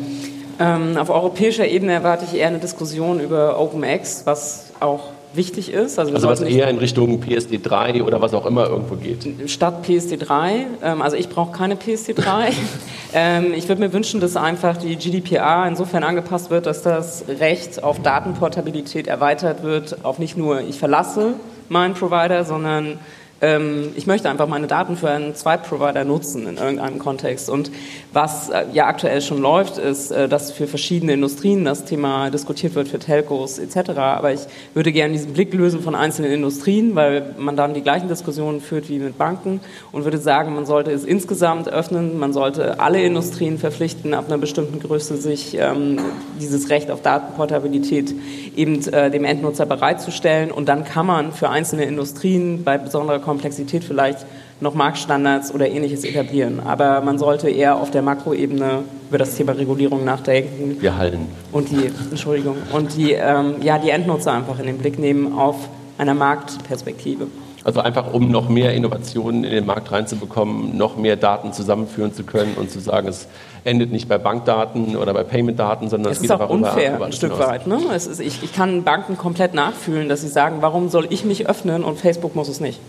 Ähm, auf europäischer Ebene erwarte ich eher eine Diskussion über OpenX, was auch wichtig ist. Also, also was eher in Richtung PSD 3 oder was auch immer irgendwo geht. Statt PSD 3, ähm, also ich brauche keine PSD 3. [LAUGHS] ähm, ich würde mir wünschen, dass einfach die GDPR insofern angepasst wird, dass das Recht auf Datenportabilität erweitert wird, auf nicht nur ich verlasse meinen Provider, sondern ich möchte einfach meine Daten für einen Zweitprovider nutzen in irgendeinem Kontext. Und was äh, ja aktuell schon läuft, ist, äh, dass für verschiedene Industrien das Thema diskutiert wird, für Telcos etc. Aber ich würde gerne diesen Blick lösen von einzelnen Industrien, weil man dann die gleichen Diskussionen führt wie mit Banken und würde sagen, man sollte es insgesamt öffnen, man sollte alle Industrien verpflichten, ab einer bestimmten Größe sich ähm, dieses Recht auf Datenportabilität eben äh, dem Endnutzer bereitzustellen. Und dann kann man für einzelne Industrien bei besonderer Komplexität vielleicht noch Marktstandards oder ähnliches etablieren. Aber man sollte eher auf der Makroebene über das Thema Regulierung nachdenken. Wir halten. Und die, Entschuldigung, und die, ähm, ja, die Endnutzer einfach in den Blick nehmen auf einer Marktperspektive. Also einfach, um noch mehr Innovationen in den Markt reinzubekommen, noch mehr Daten zusammenführen zu können und zu sagen, es endet nicht bei Bankdaten oder bei Paymentdaten, sondern es, es geht ist auch unfair über, ein Stück weit. Ne? Ist, ich, ich kann Banken komplett nachfühlen, dass sie sagen, warum soll ich mich öffnen und Facebook muss es nicht.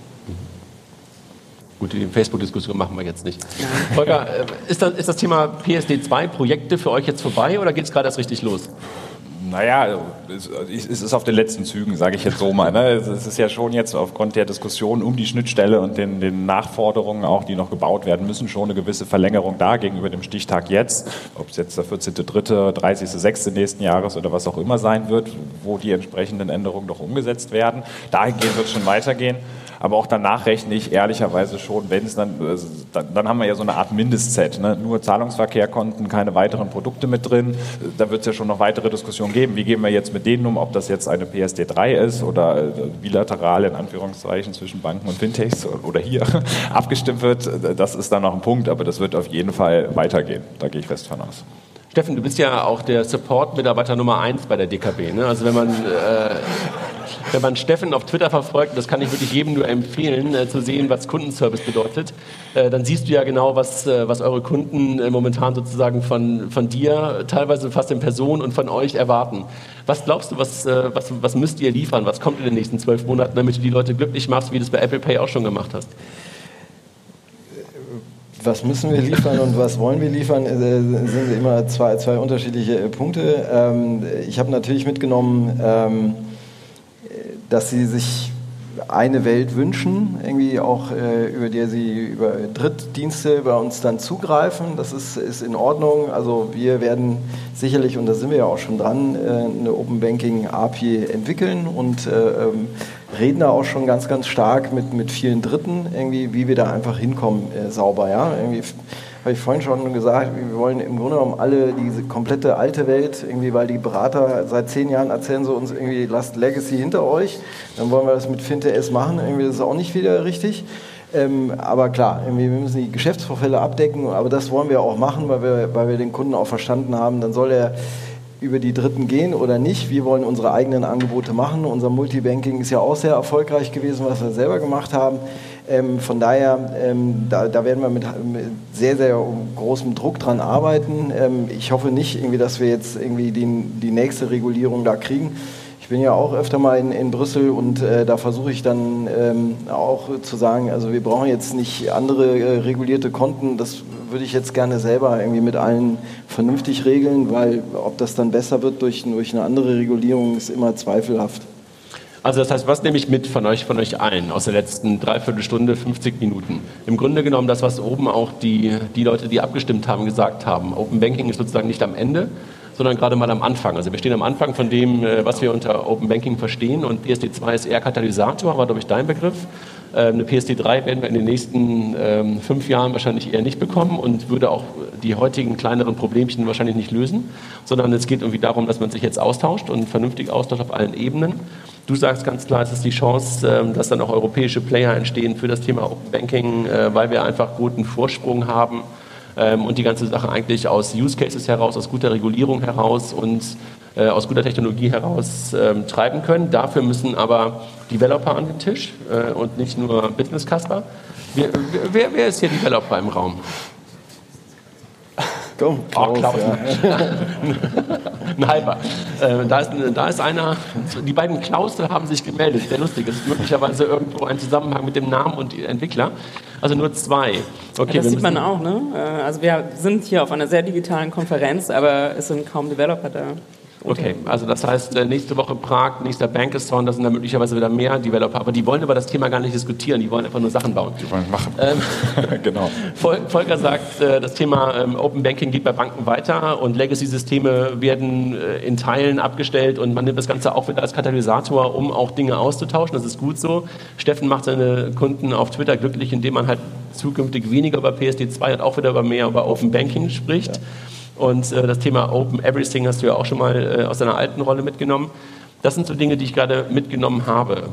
Gut, die Facebook-Diskussion machen wir jetzt nicht. Volker, äh, ist das, ist das Thema PSD2-Projekte für euch jetzt vorbei oder geht es gerade erst richtig los? Naja, es ist auf den letzten Zügen, sage ich jetzt so mal. Ne? Es ist ja schon jetzt aufgrund der Diskussion um die Schnittstelle und den, den Nachforderungen auch, die noch gebaut werden müssen, schon eine gewisse Verlängerung da gegenüber dem Stichtag jetzt. Ob es jetzt der 14.3., 30.6. nächsten Jahres oder was auch immer sein wird, wo die entsprechenden Änderungen doch umgesetzt werden. Dahingehend wird es schon weitergehen. Aber auch danach rechne ich ehrlicherweise schon, wenn es dann, also dann, dann, haben wir ja so eine Art Mindestset. Ne? Nur Zahlungsverkehrkonten, keine weiteren Produkte mit drin. Da wird es ja schon noch weitere Diskussionen geben. Wie gehen wir jetzt mit denen um, ob das jetzt eine PSD3 ist oder äh, bilateral in Anführungszeichen zwischen Banken und Fintechs oder hier [LAUGHS] abgestimmt wird. Das ist dann noch ein Punkt, aber das wird auf jeden Fall weitergehen. Da gehe ich fest von aus. Steffen, du bist ja auch der Support-Mitarbeiter Nummer eins bei der DKB. Ne? Also wenn man äh, wenn man Steffen auf Twitter verfolgt, das kann ich wirklich jedem nur empfehlen, äh, zu sehen, was Kundenservice bedeutet, äh, dann siehst du ja genau, was, äh, was eure Kunden äh, momentan sozusagen von, von dir, teilweise fast in Person und von euch erwarten. Was glaubst du, was, äh, was, was müsst ihr liefern? Was kommt in den nächsten zwölf Monaten, damit du die Leute glücklich machst, wie du es bei Apple Pay auch schon gemacht hast? was müssen wir liefern und was wollen wir liefern, äh, sind immer zwei, zwei unterschiedliche Punkte. Ähm, ich habe natürlich mitgenommen, ähm, dass sie sich eine Welt wünschen, irgendwie auch äh, über die sie über Drittdienste bei uns dann zugreifen. Das ist, ist in Ordnung. Also wir werden sicherlich, und da sind wir ja auch schon dran, eine Open Banking API entwickeln und ähm, reden da auch schon ganz, ganz stark mit, mit vielen Dritten, irgendwie, wie wir da einfach hinkommen äh, sauber. Ja? Irgendwie habe ich vorhin schon gesagt, wir wollen im Grunde genommen alle diese komplette alte Welt, irgendwie, weil die Berater seit zehn Jahren erzählen so uns irgendwie, lasst Legacy hinter euch, dann wollen wir das mit FinTS machen, irgendwie das ist auch nicht wieder richtig. Ähm, aber klar, wir müssen die Geschäftsvorfälle abdecken, aber das wollen wir auch machen, weil wir, weil wir den Kunden auch verstanden haben, dann soll er über die Dritten gehen oder nicht. Wir wollen unsere eigenen Angebote machen. Unser Multibanking ist ja auch sehr erfolgreich gewesen, was wir selber gemacht haben. Ähm, von daher, ähm, da, da, werden wir mit, mit, sehr, sehr großem Druck dran arbeiten. Ähm, ich hoffe nicht, irgendwie, dass wir jetzt irgendwie die, die nächste Regulierung da kriegen. Ich bin ja auch öfter mal in, in Brüssel und äh, da versuche ich dann ähm, auch zu sagen, also wir brauchen jetzt nicht andere äh, regulierte Konten, das würde ich jetzt gerne selber irgendwie mit allen vernünftig regeln, weil ob das dann besser wird durch, durch eine andere Regulierung, ist immer zweifelhaft. Also das heißt, was nehme ich mit von euch, von euch allen aus der letzten Dreiviertelstunde, 50 Minuten? Im Grunde genommen das, was oben auch die, die Leute, die abgestimmt haben, gesagt haben. Open Banking ist sozusagen nicht am Ende, sondern gerade mal am Anfang. Also wir stehen am Anfang von dem, äh, was wir unter Open Banking verstehen und PSD2 ist eher Katalysator, war glaube ich dein Begriff. Ähm, eine PSD3 werden wir in den nächsten ähm, fünf Jahren wahrscheinlich eher nicht bekommen und würde auch die heutigen kleineren Problemchen wahrscheinlich nicht lösen, sondern es geht irgendwie darum, dass man sich jetzt austauscht und vernünftig austauscht auf allen Ebenen. Du sagst ganz klar, es ist die Chance, ähm, dass dann auch europäische Player entstehen für das Thema Open Banking, äh, weil wir einfach guten Vorsprung haben ähm, und die ganze Sache eigentlich aus Use Cases heraus, aus guter Regulierung heraus und äh, aus guter Technologie heraus ähm, treiben können. Dafür müssen aber Developer an den Tisch äh, und nicht nur Business Casper. Wer, wer, wer ist hier Developer im Raum? Komm, Klaus, oh, Klaus. Ja. [LAUGHS] ein halber. Äh, da, ist, da ist einer, die beiden Klause haben sich gemeldet, sehr lustig. Das ist möglicherweise irgendwo ein Zusammenhang mit dem Namen und Entwickler. Also nur zwei. Okay, ja, das sieht man auch, ne? Äh, also wir sind hier auf einer sehr digitalen Konferenz, aber es sind kaum Developer da. Okay, also das heißt, äh, nächste Woche Prag, nächster Bankathon, da sind dann möglicherweise wieder mehr Developer, aber die wollen über das Thema gar nicht diskutieren, die wollen einfach nur Sachen bauen. Die wollen machen. Ähm, [LAUGHS] genau. Volker sagt, äh, das Thema ähm, Open Banking geht bei Banken weiter und Legacy-Systeme werden äh, in Teilen abgestellt und man nimmt das Ganze auch wieder als Katalysator, um auch Dinge auszutauschen. Das ist gut so. Steffen macht seine Kunden auf Twitter glücklich, indem man halt zukünftig weniger über PSD2 und auch wieder über mehr über Open Banking spricht. Ja. Und äh, das Thema Open Everything hast du ja auch schon mal äh, aus deiner alten Rolle mitgenommen. Das sind so Dinge, die ich gerade mitgenommen habe.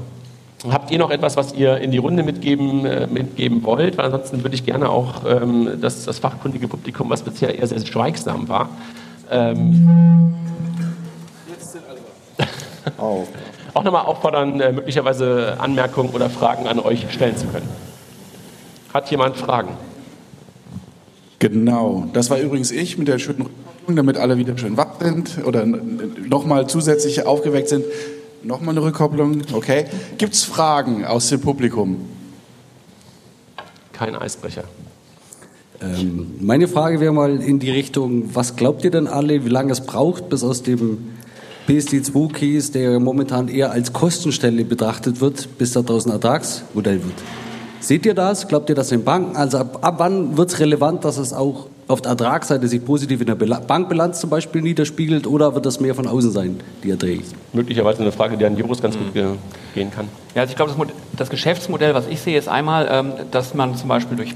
Habt ihr noch etwas, was ihr in die Runde mitgeben, äh, mitgeben wollt? Weil ansonsten würde ich gerne auch ähm, das, das, fachkundige Publikum, was bisher eher sehr, schweigsam war, ähm, jetzt sind alle oh. [LAUGHS] auch nochmal auffordern, äh, möglicherweise Anmerkungen oder Fragen an euch stellen zu können. Hat jemand Fragen? Genau, das war übrigens ich mit der schönen Rückkopplung, damit alle wieder schön wach sind oder nochmal zusätzlich aufgeweckt sind. Nochmal eine Rückkopplung, okay. Gibt es Fragen aus dem Publikum? Kein Eisbrecher. Ähm, meine Frage wäre mal in die Richtung, was glaubt ihr denn alle, wie lange es braucht, bis aus dem PSD2-Case, der momentan eher als Kostenstelle betrachtet wird, bis da draußen Ertragsmodell wird? Seht ihr das? Glaubt ihr das in Banken? Also ab, ab wann wird es relevant, dass es auch auf der Ertragsseite sich positiv in der Bankbilanz zum Beispiel niederspiegelt oder wird das mehr von außen sein, die Erträge? Möglicherweise eine Frage, die an Joris ganz mhm. gut gehen kann. Ja, also ich glaube, das, das, Geschäftsmodell, was ich sehe, ist einmal, ähm, dass man zum Beispiel durch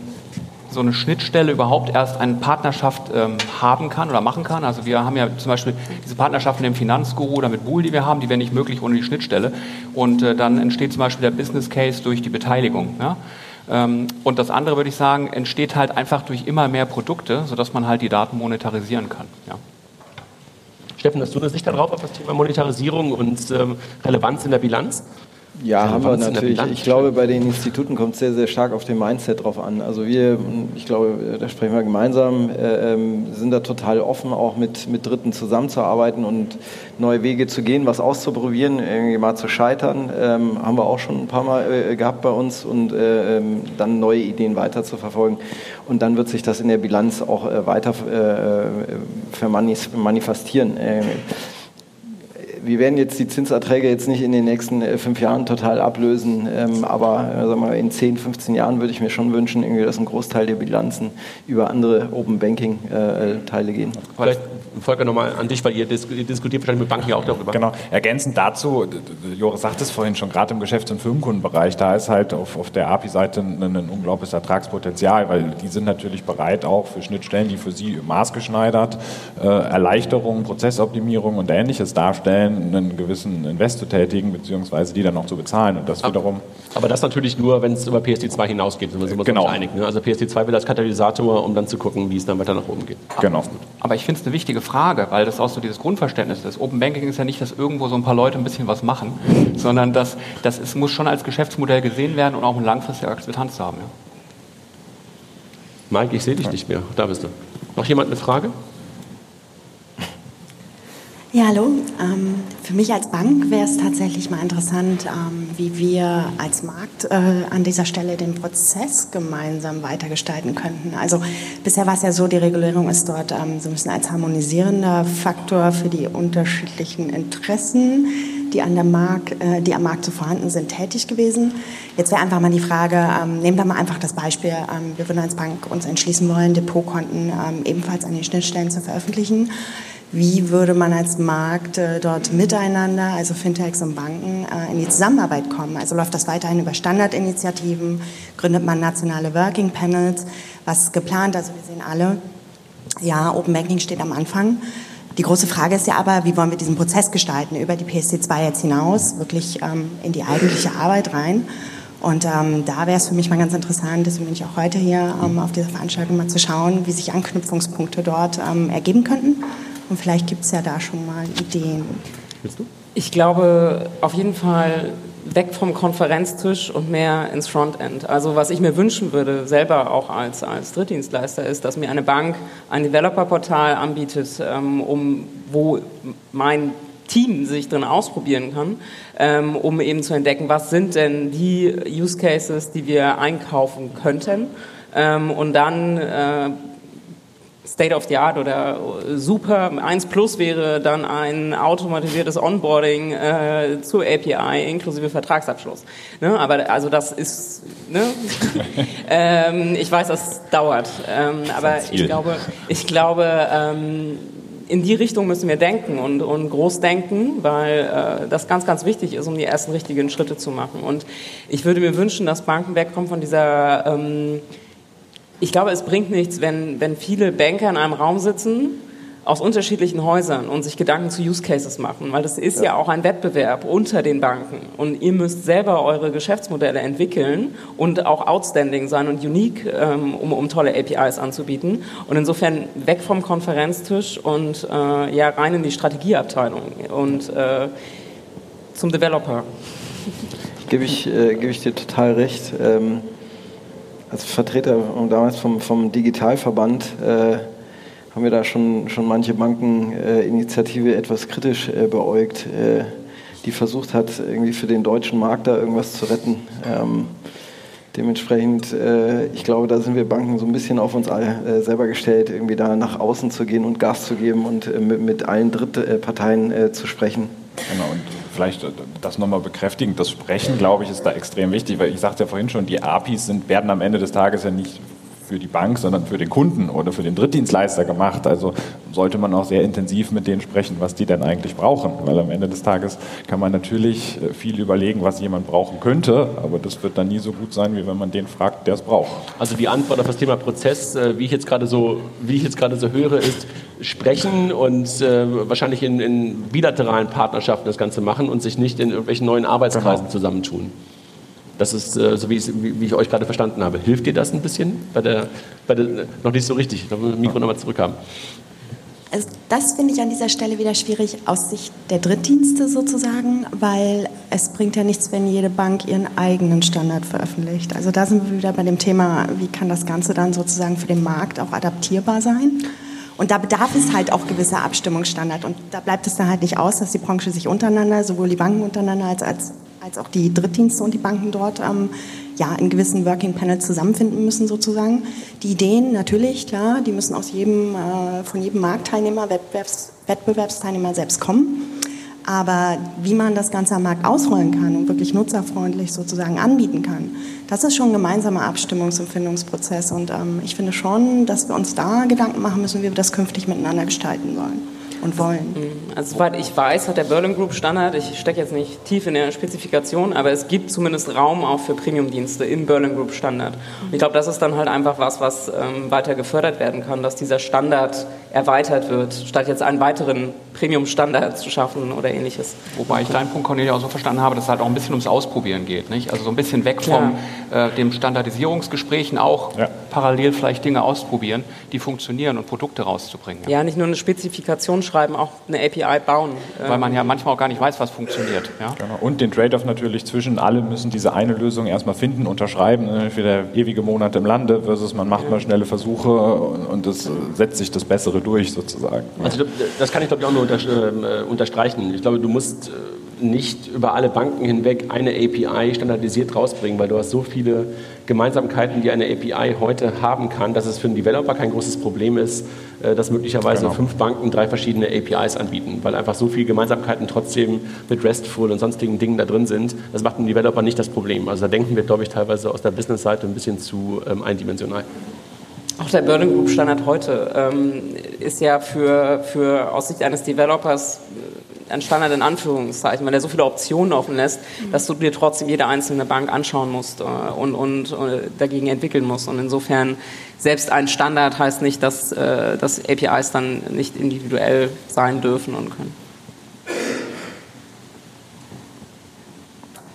so eine Schnittstelle überhaupt erst eine Partnerschaft ähm, haben kann oder machen kann. Also wir haben ja zum Beispiel diese Partnerschaft mit dem Finanzguru oder mit Buhl, die wir haben, die wäre nicht möglich ohne die Schnittstelle. Und äh, dann entsteht zum Beispiel der Business Case durch die Beteiligung. Ja? Ähm, und das andere, würde ich sagen, entsteht halt einfach durch immer mehr Produkte, sodass man halt die Daten monetarisieren kann. Ja. Steffen, hast du eine Sicht darauf, auf das Thema Monetarisierung und ähm, Relevanz in der Bilanz? Ja, haben wir natürlich. Ich glaube, bei den Instituten kommt es sehr, sehr stark auf den Mindset drauf an. Also wir, ich glaube, da sprechen wir gemeinsam, äh, ähm, sind da total offen, auch mit, mit Dritten zusammenzuarbeiten und neue Wege zu gehen, was auszuprobieren, irgendwie mal zu scheitern. Ähm, haben wir auch schon ein paar Mal äh, gehabt bei uns und äh, ähm, dann neue Ideen weiter zu verfolgen. Und dann wird sich das in der Bilanz auch äh, weiter äh, vermanifestieren wir werden jetzt die Zinserträge jetzt nicht in den nächsten äh, fünf Jahren total ablösen, ähm, aber äh, sagen wir, in 10, 15 Jahren würde ich mir schon wünschen, irgendwie, dass ein Großteil der Bilanzen über andere Open Banking äh, Teile gehen. Vielleicht Volker nochmal an dich, weil ihr, diskutiert wahrscheinlich mit Banken ja auch darüber. Genau. Ergänzend dazu, Joris sagt es vorhin schon, gerade im Geschäfts- und Firmenkundenbereich, da ist halt auf, auf der API-Seite ein, ein, unglaubliches Ertragspotenzial, weil die sind natürlich bereit auch für Schnittstellen, die für sie maßgeschneidert äh, Erleichterungen, Prozessoptimierung und Ähnliches darstellen, einen gewissen Invest zu tätigen, beziehungsweise die dann auch zu bezahlen. Und das wiederum. Aber das natürlich nur, wenn es über PSD2 hinausgeht, sind wir uns genau. einig. Ne? Also PSD2 will als Katalysator, um dann zu gucken, wie es dann weiter nach oben geht. Genau. Aber ich finde es eine wichtige Frage, weil das auch so dieses Grundverständnis ist. Open Banking ist ja nicht, dass irgendwo so ein paar Leute ein bisschen was machen, [LAUGHS] sondern dass, dass es muss schon als Geschäftsmodell gesehen werden und auch eine langfristige Akzeptanz haben. Ja. Mike, ich sehe dich nicht mehr. Da bist du. Noch jemand eine Frage? Ja, hallo. Ähm, für mich als Bank wäre es tatsächlich mal interessant, ähm, wie wir als Markt äh, an dieser Stelle den Prozess gemeinsam weitergestalten könnten. Also bisher war es ja so, die Regulierung ist dort ähm, so ein bisschen als harmonisierender Faktor für die unterschiedlichen Interessen, die, an der Markt, äh, die am Markt so vorhanden sind, tätig gewesen. Jetzt wäre einfach mal die Frage, nehmen wir mal einfach das Beispiel, wir würden als Bank uns entschließen wollen, Depotkonten ebenfalls an den Schnittstellen zu veröffentlichen wie würde man als Markt äh, dort miteinander, also Fintechs und Banken, äh, in die Zusammenarbeit kommen? Also läuft das weiterhin über Standardinitiativen? Gründet man nationale Working Panels? Was ist geplant? Also wir sehen alle, ja, Open Banking steht am Anfang. Die große Frage ist ja aber, wie wollen wir diesen Prozess gestalten, über die PSD2 jetzt hinaus, wirklich ähm, in die eigentliche Arbeit rein? Und ähm, da wäre es für mich mal ganz interessant, deswegen bin ich auch heute hier ähm, auf dieser Veranstaltung mal zu schauen, wie sich Anknüpfungspunkte dort ähm, ergeben könnten. Und vielleicht gibt es ja da schon mal Ideen. Willst du? Ich glaube auf jeden Fall weg vom Konferenztisch und mehr ins Frontend. Also was ich mir wünschen würde, selber auch als, als Drittdienstleister, ist, dass mir eine Bank ein Developer-Portal anbietet, ähm, um, wo mein Team sich drin ausprobieren kann, ähm, um eben zu entdecken, was sind denn die Use Cases, die wir einkaufen könnten. Ähm, und dann äh, State of the Art oder super. 1 Plus wäre dann ein automatisiertes Onboarding äh, zur API inklusive Vertragsabschluss. Ne? Aber also das ist, ne? [LAUGHS] ähm, ich weiß, das dauert, ähm, aber ich glaube, ich glaube, ähm, in die Richtung müssen wir denken und, und groß denken, weil äh, das ganz, ganz wichtig ist, um die ersten richtigen Schritte zu machen. Und ich würde mir wünschen, dass Banken wegkommen von dieser ähm, ich glaube, es bringt nichts, wenn, wenn viele Banker in einem Raum sitzen aus unterschiedlichen Häusern und sich Gedanken zu Use Cases machen, weil das ist ja. ja auch ein Wettbewerb unter den Banken und ihr müsst selber eure Geschäftsmodelle entwickeln und auch outstanding sein und unique, ähm, um, um tolle APIs anzubieten und insofern weg vom Konferenztisch und äh, ja rein in die Strategieabteilung und äh, zum Developer. Gebe ich, äh, gebe ich dir total recht. Ähm als Vertreter damals vom, vom Digitalverband äh, haben wir da schon, schon manche Bankeninitiative äh, etwas kritisch äh, beäugt, äh, die versucht hat, irgendwie für den deutschen Markt da irgendwas zu retten. Ähm, dementsprechend, äh, ich glaube, da sind wir Banken so ein bisschen auf uns alle äh, selber gestellt, irgendwie da nach außen zu gehen und Gas zu geben und mit, mit allen Drittparteien zu sprechen. Genau, vielleicht äh, das nochmal bekräftigen, das Sprechen, glaube ich, ist da extrem wichtig, weil ich sagte ja vorhin schon, die APIs sind, werden am Ende des Tages ja nicht für die Bank, sondern für den Kunden oder für den Drittdienstleister gemacht. Also sollte man auch sehr intensiv mit denen sprechen, was die denn eigentlich brauchen. Weil am Ende des Tages kann man natürlich äh, viel überlegen, was jemand brauchen könnte, aber das wird dann nie so gut sein, wie wenn man den fragt, der es braucht. Also die Antwort auf das Thema Prozess, äh, wie ich jetzt gerade so, wie ich jetzt gerade so höre, ist sprechen und äh, wahrscheinlich in, in, bilateralen Partnerschaften das Ganze machen und sich nicht in irgendwelchen neuen Arbeitskreisen genau. zusammentun. Das ist äh, so, wie, wie, ich euch gerade verstanden habe. Hilft dir das ein bisschen? Bei der, bei der, noch nicht so richtig. Ich glaube, Mikro nochmal zurückhaben. Also das finde ich an dieser Stelle wieder schwierig aus Sicht der Drittdienste sozusagen, weil es bringt ja nichts, wenn jede Bank ihren eigenen Standard veröffentlicht. Also da sind wir wieder bei dem Thema, wie kann das Ganze dann sozusagen für den Markt auch adaptierbar sein? Und da bedarf es halt auch gewisser Abstimmungsstandard. Und da bleibt es dann halt nicht aus, dass die Branche sich untereinander, sowohl die Banken untereinander als, als, als auch die Drittdienste und die Banken dort ähm, ja, in gewissen Working Panels zusammenfinden müssen sozusagen. Die Ideen natürlich, klar, die müssen aus jedem, äh, von jedem Marktteilnehmer, Wettbewerbs, Wettbewerbsteilnehmer selbst kommen. Aber wie man das Ganze am Markt ausrollen kann und wirklich nutzerfreundlich sozusagen anbieten kann, das ist schon ein gemeinsamer Abstimmungs- und Findungsprozess. Und ähm, ich finde schon, dass wir uns da Gedanken machen müssen, wie wir das künftig miteinander gestalten sollen und wollen. Mhm. Also soweit ich weiß, hat der Berlin Group Standard, ich stecke jetzt nicht tief in der Spezifikation, aber es gibt zumindest Raum auch für Premium-Dienste im Berlin Group Standard. Und ich glaube, das ist dann halt einfach was, was ähm, weiter gefördert werden kann, dass dieser Standard erweitert wird, statt jetzt einen weiteren Premium-Standard zu schaffen oder ähnliches. Wobei ich deinen Punkt, Cornelia, auch so verstanden habe, dass es halt auch ein bisschen ums Ausprobieren geht. Nicht? Also so ein bisschen weg Klar. von äh, dem Standardisierungsgesprächen auch ja. parallel vielleicht Dinge ausprobieren, die funktionieren und Produkte rauszubringen. Ja, ja nicht nur eine Spezifikation schreiben, auch eine API bauen. Weil man ja manchmal auch gar nicht weiß, was funktioniert. Ja? Genau. Und den Trade-off natürlich zwischen, alle müssen diese eine Lösung erstmal finden, unterschreiben, ne, für der ewige Monat im Lande, versus man macht mal schnelle Versuche und es setzt sich das Bessere durch sozusagen. Also das kann ich glaube ich auch nur ähm, äh, unterstreichen. Ich glaube, du musst äh, nicht über alle Banken hinweg eine API standardisiert rausbringen, weil du hast so viele Gemeinsamkeiten, die eine API heute haben kann, dass es für einen Developer kein großes Problem ist, äh, dass möglicherweise genau. fünf Banken drei verschiedene APIs anbieten, weil einfach so viele Gemeinsamkeiten trotzdem mit RESTful und sonstigen Dingen da drin sind. Das macht einem Developer nicht das Problem. Also da denken wir, glaube ich, teilweise aus der Business-Seite ein bisschen zu ähm, eindimensional. Auch der Burning Group Standard heute ähm, ist ja für, für aus Sicht eines Developers ein Standard in Anführungszeichen, weil er so viele Optionen offen lässt, dass du dir trotzdem jede einzelne Bank anschauen musst äh, und, und, und, äh, dagegen entwickeln musst. Und insofern, selbst ein Standard heißt nicht, dass, äh, dass APIs dann nicht individuell sein dürfen und können.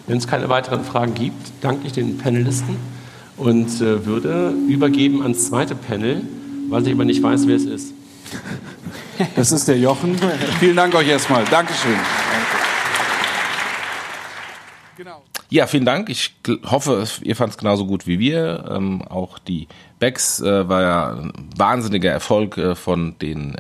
Wenn es keine weiteren Fragen gibt, danke ich den Panelisten und äh, würde übergeben ans zweite Panel, weil ich aber nicht weiß, wer es ist. Das ist der Jochen. Vielen Dank euch erstmal. Dankeschön. Genau. Ja, vielen Dank. Ich hoffe, ihr fand es genauso gut wie wir. Ähm, auch die Becks äh, war ja ein wahnsinniger Erfolg äh, von den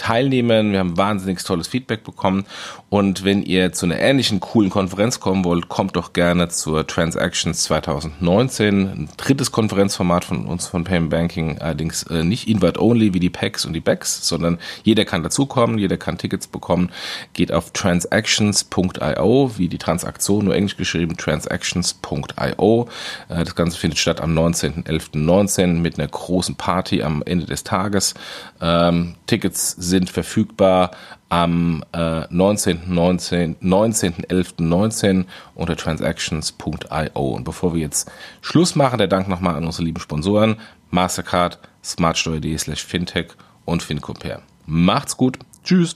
Teilnehmern. Wir haben wahnsinnig tolles Feedback bekommen. Und wenn ihr zu einer ähnlichen coolen Konferenz kommen wollt, kommt doch gerne zur Transactions 2019. Ein drittes Konferenzformat von uns von Payment Banking, allerdings äh, nicht Invite-Only wie die PECs und die Becks, sondern jeder kann dazukommen, jeder kann Tickets bekommen. Geht auf transactions.io, wie die Transaktion, nur englisch geschrieben, transactions.io. Äh, das Ganze findet statt am 19.11.19 mit einer großen Party am Ende des Tages. Ähm, Tickets sind verfügbar am äh, 19.11.19 19, 19, unter transactions.io. Und bevor wir jetzt Schluss machen, der Dank nochmal an unsere lieben Sponsoren Mastercard, smartsteuer.de slash fintech und FinCompare. Macht's gut. Tschüss.